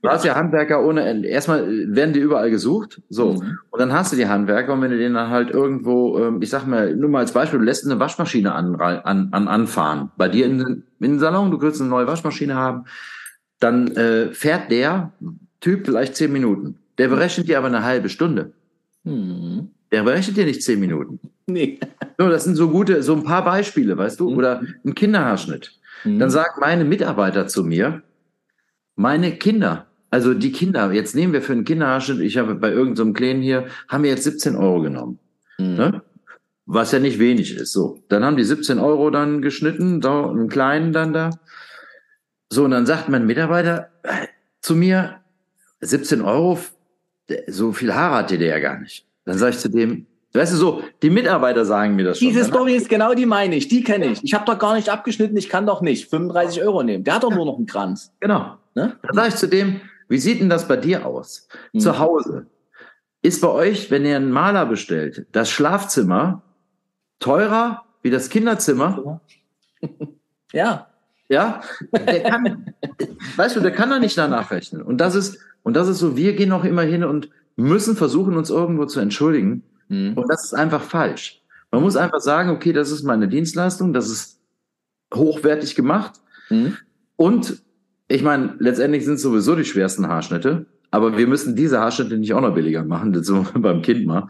Du hast ja Handwerker ohne Erstmal werden die überall gesucht, so. Mhm. Und dann hast du die Handwerker und wenn du den dann halt irgendwo, ähm, ich sag mal, nur mal als Beispiel, du lässt eine Waschmaschine an, an, an anfahren. Bei dir in, in den Salon, du willst eine neue Waschmaschine haben, dann äh, fährt der Typ vielleicht zehn Minuten. Der berechnet dir aber eine halbe Stunde. Mhm. Der berechnet dir nicht zehn Minuten. <laughs> Nee. So, das sind so gute, so ein paar Beispiele, weißt du? Mhm. Oder ein Kinderhaarschnitt. Mhm. Dann sagt meine Mitarbeiter zu mir, meine Kinder, also die Kinder, jetzt nehmen wir für einen Kinderhaarschnitt, ich habe bei irgendeinem so Kleinen hier, haben wir jetzt 17 Euro genommen. Mhm. Ne? Was ja nicht wenig ist. So, dann haben die 17 Euro dann geschnitten, so einen kleinen dann da. So, und dann sagt mein Mitarbeiter äh, zu mir, 17 Euro, so viel Haare hatte der ja gar nicht. Dann sage ich zu dem, Weißt du so, die Mitarbeiter sagen mir das schon. Diese Story ist genau die meine ich, die kenne ich. Ich habe doch gar nicht abgeschnitten, ich kann doch nicht 35 Euro nehmen. Der hat doch nur noch einen Kranz. Genau. Ne? Dann sage ich zu dem, wie sieht denn das bei dir aus? Hm. Zu Hause. Ist bei euch, wenn ihr einen Maler bestellt, das Schlafzimmer teurer wie das Kinderzimmer? Ja. Ja, der kann, <laughs> weißt du, der kann da nicht danach rechnen. Und das ist, und das ist so, wir gehen auch immer hin und müssen versuchen, uns irgendwo zu entschuldigen. Mhm. Und das ist einfach falsch. Man muss einfach sagen, okay, das ist meine Dienstleistung, das ist hochwertig gemacht. Mhm. Und ich meine, letztendlich sind es sowieso die schwersten Haarschnitte, aber wir müssen diese Haarschnitte nicht auch noch billiger machen, das so <laughs> beim Kind mal.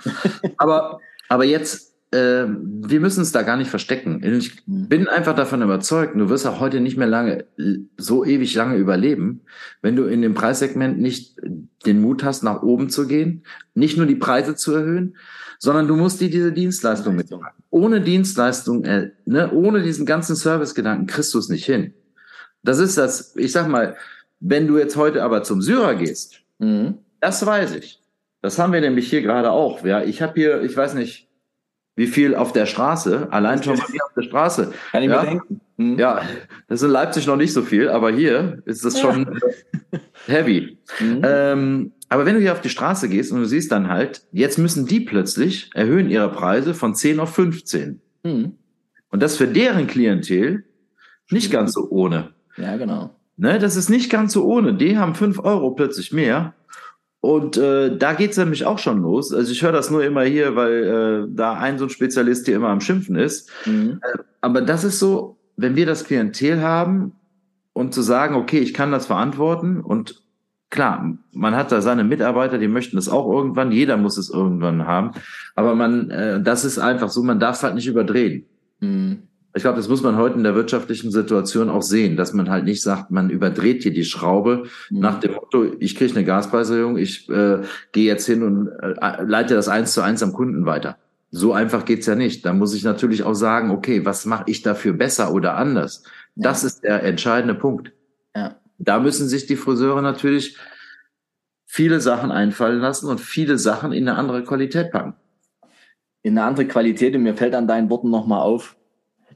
aber, aber jetzt, äh, wir müssen es da gar nicht verstecken. Ich mhm. bin einfach davon überzeugt, du wirst auch heute nicht mehr lange, so ewig lange überleben, wenn du in dem Preissegment nicht den Mut hast, nach oben zu gehen, nicht nur die Preise zu erhöhen, sondern du musst dir diese Dienstleistung mitmachen. Ohne Dienstleistung, äh, ne, ohne diesen ganzen Servicegedanken kriegst du es nicht hin. Das ist das, ich sag mal, wenn du jetzt heute aber zum Syrer gehst, mhm. das weiß ich. Das haben wir nämlich hier gerade auch. Ja, ich habe hier, ich weiß nicht, wie viel auf der Straße, allein schon mal auf der Straße. Kann ich ja? mir denken. Mhm. Ja, das ist in Leipzig noch nicht so viel, aber hier ist das schon ja. <laughs> heavy. Mhm. Ähm, aber wenn du hier auf die Straße gehst und du siehst dann halt, jetzt müssen die plötzlich erhöhen ihre Preise von 10 auf 15. Mhm. Und das für deren Klientel nicht ganz so ohne. Ja, genau. Ne, das ist nicht ganz so ohne. Die haben 5 Euro plötzlich mehr. Und äh, da geht's nämlich auch schon los. Also ich höre das nur immer hier, weil äh, da ein so ein Spezialist hier immer am Schimpfen ist. Mhm. Äh, aber das ist so, wenn wir das Klientel haben und zu sagen, okay, ich kann das verantworten und klar, man hat da seine Mitarbeiter, die möchten das auch irgendwann, jeder muss es irgendwann haben, aber man, äh, das ist einfach so, man darf es halt nicht überdrehen. Mhm. Ich glaube, das muss man heute in der wirtschaftlichen Situation auch sehen, dass man halt nicht sagt, man überdreht hier die Schraube mhm. nach dem Motto, ich kriege eine Gaspreiserhöhung, ich äh, gehe jetzt hin und äh, leite das eins zu eins am Kunden weiter. so einfach geht's ja nicht. Da muss ich natürlich auch sagen, okay, was mache ich dafür besser oder anders? Ja. Das ist der entscheidende Punkt. Ja. Da müssen sich die Friseure natürlich viele Sachen einfallen lassen und viele Sachen in eine andere Qualität packen. In eine andere Qualität, und mir fällt an deinen Worten nochmal auf,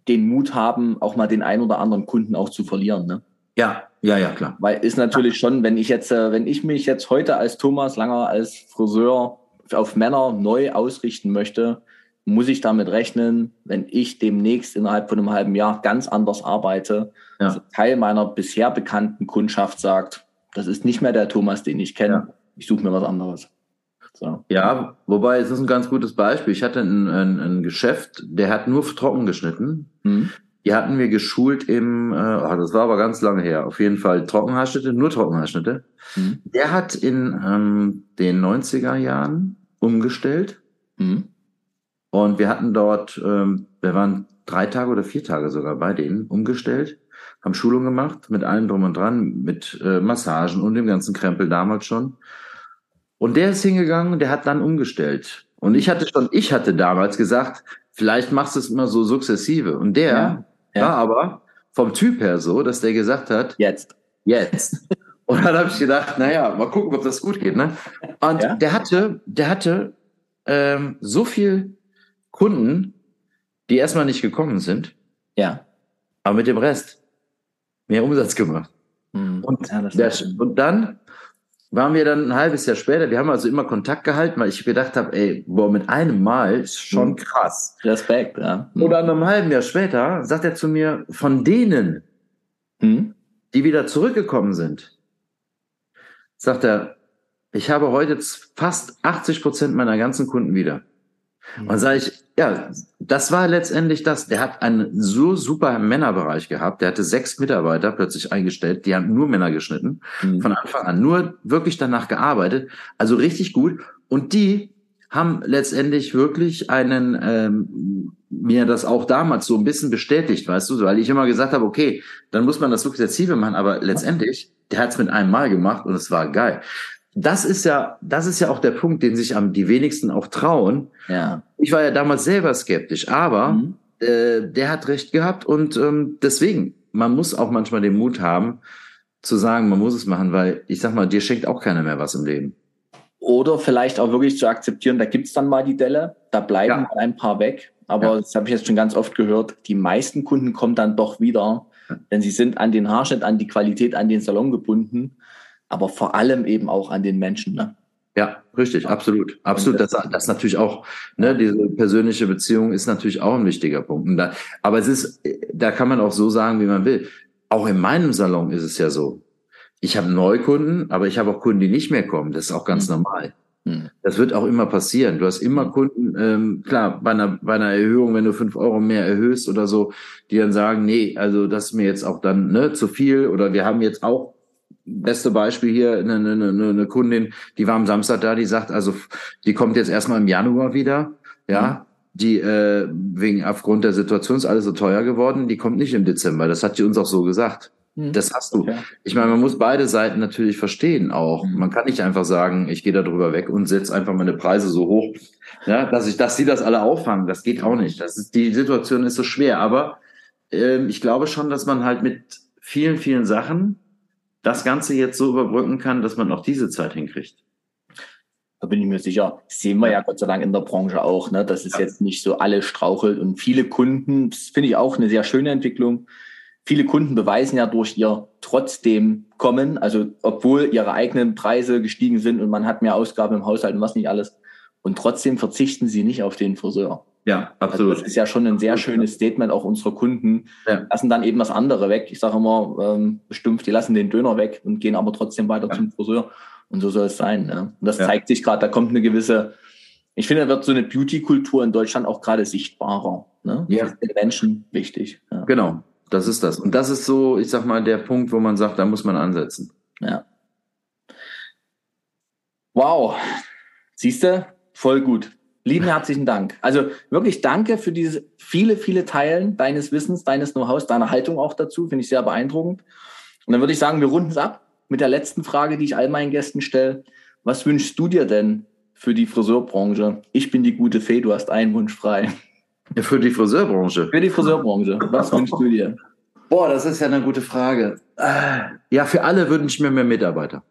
den Mut haben, auch mal den einen oder anderen Kunden auch zu verlieren. Ne? Ja, ja, ja, klar. Weil ist natürlich schon, wenn ich jetzt, äh, wenn ich mich jetzt heute als Thomas Langer als Friseur auf Männer neu ausrichten möchte, muss ich damit rechnen, wenn ich demnächst innerhalb von einem halben Jahr ganz anders arbeite, ja. also Teil meiner bisher bekannten Kundschaft sagt, das ist nicht mehr der Thomas, den ich kenne. Ja. Ich suche mir was anderes. So. Ja, wobei es ist ein ganz gutes Beispiel. Ich hatte ein, ein, ein Geschäft, der hat nur trocken geschnitten. Mhm. Die hatten wir geschult im, äh, oh, das war aber ganz lange her, auf jeden Fall Trockenhaarschnitte, nur Trockenhaarschnitte. Mhm. Der hat in ähm, den 90er Jahren umgestellt. Mhm. Und wir hatten dort, ähm, wir waren drei Tage oder vier Tage sogar bei denen umgestellt, haben Schulung gemacht mit allem drum und dran, mit äh, Massagen und dem ganzen Krempel damals schon. Und der ist hingegangen, der hat dann umgestellt. Und ich hatte schon, ich hatte damals gesagt, vielleicht machst du es immer so sukzessive. Und der ja, ja. war aber vom Typ her so, dass der gesagt hat, jetzt. Jetzt. <laughs> Und dann habe ich gedacht, naja, mal gucken, ob das gut geht. Ne? Und ja? der hatte, der hatte ähm, so viel Kunden, die erstmal nicht gekommen sind. Ja. Aber mit dem Rest mehr Umsatz gemacht. Mhm. Und, ja, der, und dann waren wir dann ein halbes Jahr später, wir haben also immer Kontakt gehalten, weil ich gedacht habe, ey, boah, mit einem Mal ist schon mhm. krass. Respekt, ja. Mhm. Oder einem halben Jahr später sagt er zu mir, von denen, mhm. die wieder zurückgekommen sind, sagt er, ich habe heute fast 80 Prozent meiner ganzen Kunden wieder. Und sage ich, ja, das war letztendlich das. Der hat einen so super Männerbereich gehabt. Der hatte sechs Mitarbeiter plötzlich eingestellt. Die haben nur Männer geschnitten. Mhm. Von Anfang an. Nur wirklich danach gearbeitet. Also richtig gut. Und die haben letztendlich wirklich einen, ähm, mir das auch damals so ein bisschen bestätigt, weißt du, weil ich immer gesagt habe, okay, dann muss man das wirklich sukzessive machen, aber letztendlich, der hat es mit einem Mal gemacht und es war geil das ist ja, das ist ja auch der Punkt, den sich am die wenigsten auch trauen. Ja. Ich war ja damals selber skeptisch, aber mhm. äh, der hat recht gehabt und ähm, deswegen, man muss auch manchmal den Mut haben, zu sagen, man muss es machen, weil ich sag mal, dir schenkt auch keiner mehr was im Leben. Oder vielleicht auch wirklich zu akzeptieren, da gibt's dann mal die Delle, da bleiben ja. ein paar weg. Aber ja. das habe ich jetzt schon ganz oft gehört, die meisten Kunden kommen dann doch wieder, denn sie sind an den Haarschnitt, an die Qualität, an den Salon gebunden aber vor allem eben auch an den Menschen. Ne? Ja, richtig, absolut. Absolut. Das, das natürlich auch, ne, diese persönliche Beziehung ist natürlich auch ein wichtiger Punkt. Da, aber es ist, da kann man auch so sagen, wie man will. Auch in meinem Salon ist es ja so. Ich habe Neukunden, aber ich habe auch Kunden, die nicht mehr kommen. Das ist auch ganz mhm. normal. Mhm. Das wird auch immer passieren. Du hast immer hm. Kunden, ähm, klar, bei einer, bei einer Erhöhung, wenn du fünf Euro mehr erhöhst oder so, die dann sagen, nee, also das ist mir jetzt auch dann ne, zu viel oder wir haben jetzt auch beste Beispiel hier, eine, eine, eine Kundin, die war am Samstag da, die sagt, also die kommt jetzt erstmal im Januar wieder, ja, mhm. die äh, wegen aufgrund der Situation ist alles so teuer geworden, die kommt nicht im Dezember. Das hat sie uns auch so gesagt. Mhm. Das hast du. Okay. Ich meine, man muss beide Seiten natürlich verstehen auch. Mhm. Man kann nicht einfach sagen, ich gehe da drüber weg und setze einfach meine Preise so hoch, ja, dass ich, dass sie das alle auffangen. Das geht auch nicht. Das ist, die Situation ist so schwer. Aber ähm, ich glaube schon, dass man halt mit vielen, vielen Sachen das Ganze jetzt so überbrücken kann, dass man auch diese Zeit hinkriegt. Da bin ich mir sicher. sehen wir ja, ja Gott sei Dank in der Branche auch, ne, dass es ja. jetzt nicht so alle strauchelt und viele Kunden, das finde ich auch eine sehr schöne Entwicklung. Viele Kunden beweisen ja durch ihr trotzdem kommen, also obwohl ihre eigenen Preise gestiegen sind und man hat mehr Ausgaben im Haushalt und was nicht alles. Und trotzdem verzichten sie nicht auf den Friseur. Ja, absolut. Also das ist ja schon ein sehr schönes Statement auch unserer Kunden. Ja. Lassen dann eben das andere weg. Ich sage immer, ähm, stumpf, die lassen den Döner weg und gehen aber trotzdem weiter ja. zum Friseur. Und so soll es sein. Ne? Und das ja. zeigt sich gerade, da kommt eine gewisse, ich finde, da wird so eine Beauty-Kultur in Deutschland auch gerade sichtbarer. Ne? Ja. Das ist den Menschen wichtig. Ja. Genau, das ist das. Und das ist so, ich sag mal, der Punkt, wo man sagt, da muss man ansetzen. Ja. Wow. Siehst du? Voll gut. Lieben herzlichen Dank. Also wirklich danke für diese viele, viele Teilen deines Wissens, deines Know-hows, deiner Haltung auch dazu. Finde ich sehr beeindruckend. Und dann würde ich sagen, wir runden es ab mit der letzten Frage, die ich all meinen Gästen stelle. Was wünschst du dir denn für die Friseurbranche. Ich bin die gute Fee, du hast einen Wunsch frei. Für die Friseurbranche? Für die Friseurbranche. Was <laughs> wünschst du dir? Boah, das ist ja eine gute Frage. Äh, ja, für alle wünsche ich mir mehr Mitarbeiter.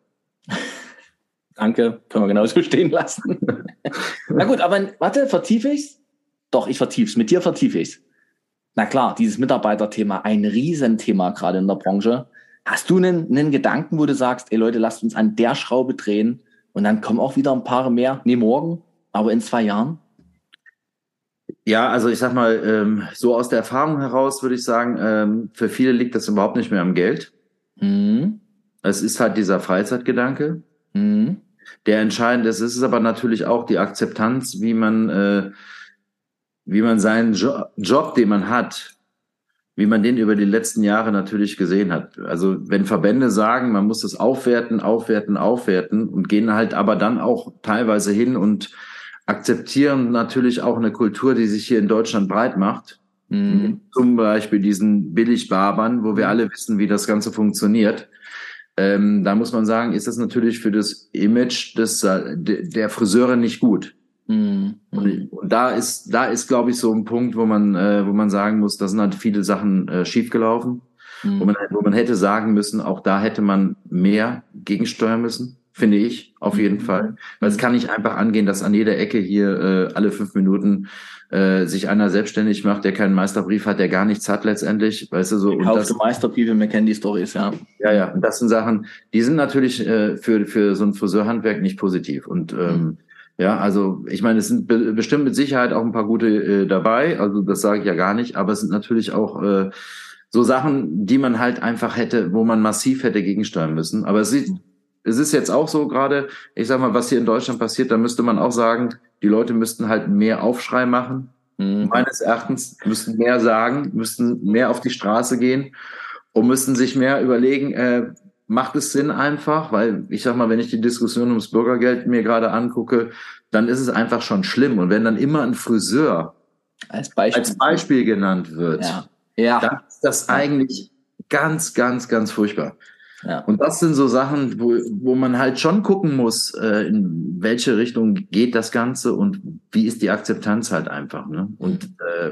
Danke, können wir genauso <laughs> stehen lassen. <laughs> Na gut, aber warte, vertiefe ich's? Doch, ich vertiefe es. Mit dir vertiefe ich's. Na klar, dieses Mitarbeiterthema, ein Riesenthema gerade in der Branche. Hast du einen, einen Gedanken, wo du sagst, ey Leute, lasst uns an der Schraube drehen und dann kommen auch wieder ein paar mehr? Nee, morgen, aber in zwei Jahren? Ja, also ich sag mal, ähm, so aus der Erfahrung heraus würde ich sagen, ähm, für viele liegt das überhaupt nicht mehr am Geld. Mhm. Es ist halt dieser Freizeitgedanke, mhm. Der entscheidend ist. Es ist aber natürlich auch die Akzeptanz, wie man, äh, wie man seinen jo Job, den man hat, wie man den über die letzten Jahre natürlich gesehen hat. Also wenn Verbände sagen, man muss das aufwerten, aufwerten, aufwerten und gehen halt aber dann auch teilweise hin und akzeptieren natürlich auch eine Kultur, die sich hier in Deutschland breit macht. Mhm. Zum Beispiel diesen Billigbarbern, wo wir alle wissen, wie das Ganze funktioniert. Ähm, da muss man sagen, ist das natürlich für das Image des, äh, der Friseure nicht gut. Mhm. Und, und, da ist, da ist, glaube ich, so ein Punkt, wo man, äh, wo man sagen muss, da sind halt viele Sachen äh, schiefgelaufen, mhm. wo man, wo man hätte sagen müssen, auch da hätte man mehr gegensteuern müssen finde ich, auf jeden mhm. Fall. Weil es kann nicht einfach angehen, dass an jeder Ecke hier äh, alle fünf Minuten äh, sich einer selbstständig macht, der keinen Meisterbrief hat, der gar nichts hat letztendlich, weißt du so. Und das, Meisterbriefe, wir kennen die Stories, ja. Ja, ja, und das sind Sachen, die sind natürlich äh, für, für so ein Friseurhandwerk nicht positiv. Und ähm, mhm. ja, also ich meine, es sind be bestimmt mit Sicherheit auch ein paar gute äh, dabei, also das sage ich ja gar nicht, aber es sind natürlich auch äh, so Sachen, die man halt einfach hätte, wo man massiv hätte gegensteuern müssen. Aber es sieht es ist jetzt auch so gerade, ich sag mal, was hier in Deutschland passiert, da müsste man auch sagen, die Leute müssten halt mehr Aufschrei machen. Mhm. Meines Erachtens müssten mehr sagen, müssten mehr auf die Straße gehen und müssten sich mehr überlegen, äh, macht es Sinn einfach, weil ich sag mal, wenn ich die Diskussion ums Bürgergeld mir gerade angucke, dann ist es einfach schon schlimm. Und wenn dann immer ein Friseur als Beispiel, als Beispiel genannt wird, ja. Ja. dann ist das eigentlich ganz, ganz, ganz furchtbar. Ja. Und das sind so Sachen, wo, wo man halt schon gucken muss, äh, in welche Richtung geht das Ganze und wie ist die Akzeptanz halt einfach. Ne? Und äh,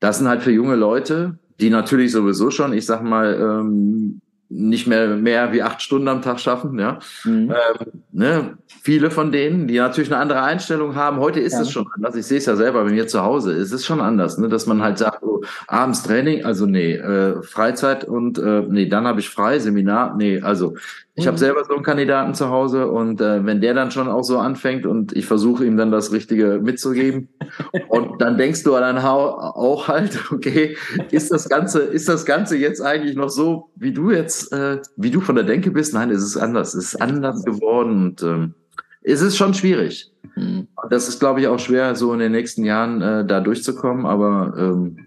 das sind halt für junge Leute, die natürlich sowieso schon, ich sag mal, ähm, nicht mehr mehr wie acht Stunden am Tag schaffen. Ja, mhm. ähm, ne? viele von denen, die natürlich eine andere Einstellung haben. Heute ist ja. es schon anders. Ich sehe es ja selber bei mir zu Hause. Es ist schon anders, ne? dass man halt sagt, oh, abends Training, also nee, äh, Freizeit und äh, nee, dann habe ich frei, Seminar, nee, also ich mhm. habe selber so einen Kandidaten zu Hause und äh, wenn der dann schon auch so anfängt und ich versuche ihm dann das Richtige mitzugeben <laughs> und dann denkst du dann auch halt, <laughs> okay, ist das Ganze, ist das Ganze jetzt eigentlich noch so, wie du jetzt, äh, wie du von der Denke bist? Nein, es ist anders, es ist anders geworden und ähm, es ist schon schwierig. Mhm. Das ist, glaube ich, auch schwer, so in den nächsten Jahren äh, da durchzukommen, aber ähm,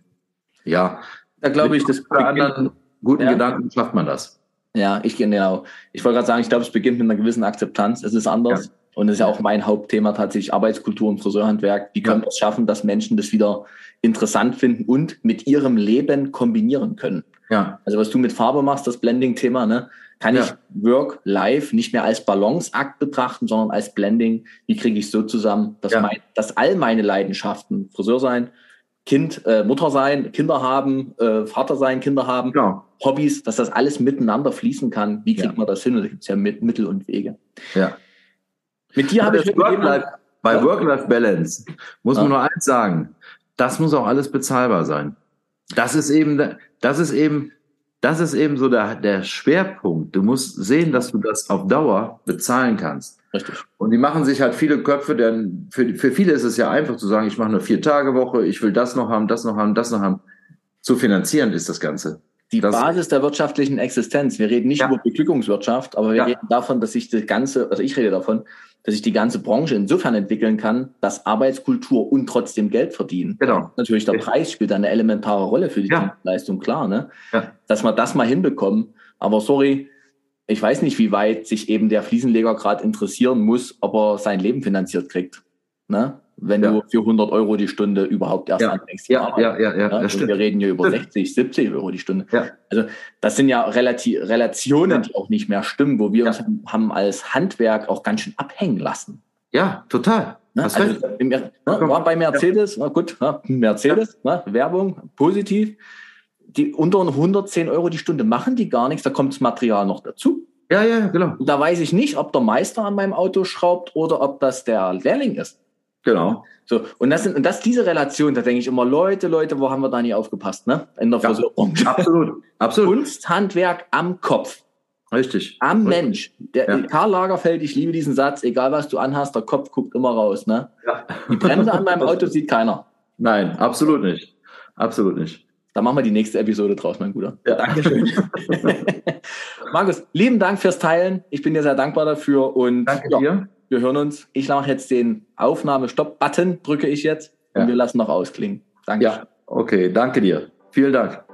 ja, da glaube ich, das bei anderen guten ja. Gedanken schafft man das. Ja, ich genau. Ich wollte gerade sagen, ich glaube, es beginnt mit einer gewissen Akzeptanz. Es ist anders. Ja. Und es ist ja auch mein Hauptthema tatsächlich Arbeitskultur und Friseurhandwerk. Wie können wir es schaffen, dass Menschen das wieder interessant finden und mit ihrem Leben kombinieren können? Ja. Also was du mit Farbe machst, das Blending-Thema, ne? Kann ja. ich Work, Live nicht mehr als Balanceakt betrachten, sondern als Blending. Wie kriege ich so zusammen, dass, ja. mein, dass all meine Leidenschaften, Friseur sein, Kind, äh, Mutter sein, Kinder haben, äh, Vater sein, Kinder haben, genau. Hobbys, dass das alles miteinander fließen kann. Wie kriegt ja. man das hin? Und da gibt es ja mit, Mittel und Wege. Ja. Mit dir habe ich Work bei ja? Work-Life-Balance muss ja. man nur eins sagen. Das muss auch alles bezahlbar sein. Das ist eben, das ist eben, das ist eben so der, der Schwerpunkt. Du musst sehen, dass du das auf Dauer bezahlen kannst. Richtig. Und die machen sich halt viele Köpfe, denn für, für viele ist es ja einfach zu sagen, ich mache eine Vier-Tage-Woche, ich will das noch haben, das noch haben, das noch haben. Zu finanzieren ist das Ganze. Die das Basis der wirtschaftlichen Existenz. Wir reden nicht ja. über Beglückungswirtschaft, aber wir ja. reden davon, dass sich das ganze, also ich rede davon, dass sich die ganze Branche insofern entwickeln kann, dass Arbeitskultur und trotzdem Geld verdienen. Genau. Natürlich der Preis spielt eine elementare Rolle für die ja. Leistung, klar, ne? Ja. Dass wir das mal hinbekommen. Aber sorry, ich weiß nicht, wie weit sich eben der Fliesenleger gerade interessieren muss, ob er sein Leben finanziert kriegt. Ne? Wenn ja. du für 100 Euro die Stunde überhaupt erst ja. anfängst. Ja, ja, ja, ja, ja also wir reden hier über 60, 70 Euro die Stunde. Ja. Also das sind ja Relati Relationen, die auch nicht mehr stimmen, wo wir uns haben als Handwerk auch ganz schön abhängen lassen. Ja, total. Ne? Also, im, ne, war bei Mercedes, na gut, na, Mercedes, ja. ne, Werbung, positiv. Die unter 110 Euro die Stunde machen die gar nichts, da kommt das Material noch dazu. Ja, ja, genau. Und da weiß ich nicht, ob der Meister an meinem Auto schraubt oder ob das der Lehrling ist. Genau. So, und das sind, und das diese Relation, da denke ich immer, Leute, Leute, wo haben wir da nie aufgepasst, ne? In der ja, Versorgung. <laughs> Absolut, absolut. Kunsthandwerk am Kopf. Richtig. Am Richtig. Mensch. Der, ja. Karl Lagerfeld, ich liebe diesen Satz, egal was du anhast, der Kopf guckt immer raus, ne? Ja. Die Bremse an meinem <laughs> Auto sieht keiner. Nein, absolut nicht. Absolut nicht. Da machen wir die nächste Episode draus, mein Bruder. Ja. Dankeschön. <laughs> Markus, lieben Dank fürs Teilen. Ich bin dir sehr dankbar dafür und Danke ja, dir. Wir hören uns. Ich mache jetzt den Aufnahme-Stopp-Button, drücke ich jetzt und wir lassen noch ausklingen. Danke. Ja, okay, danke dir. Vielen Dank.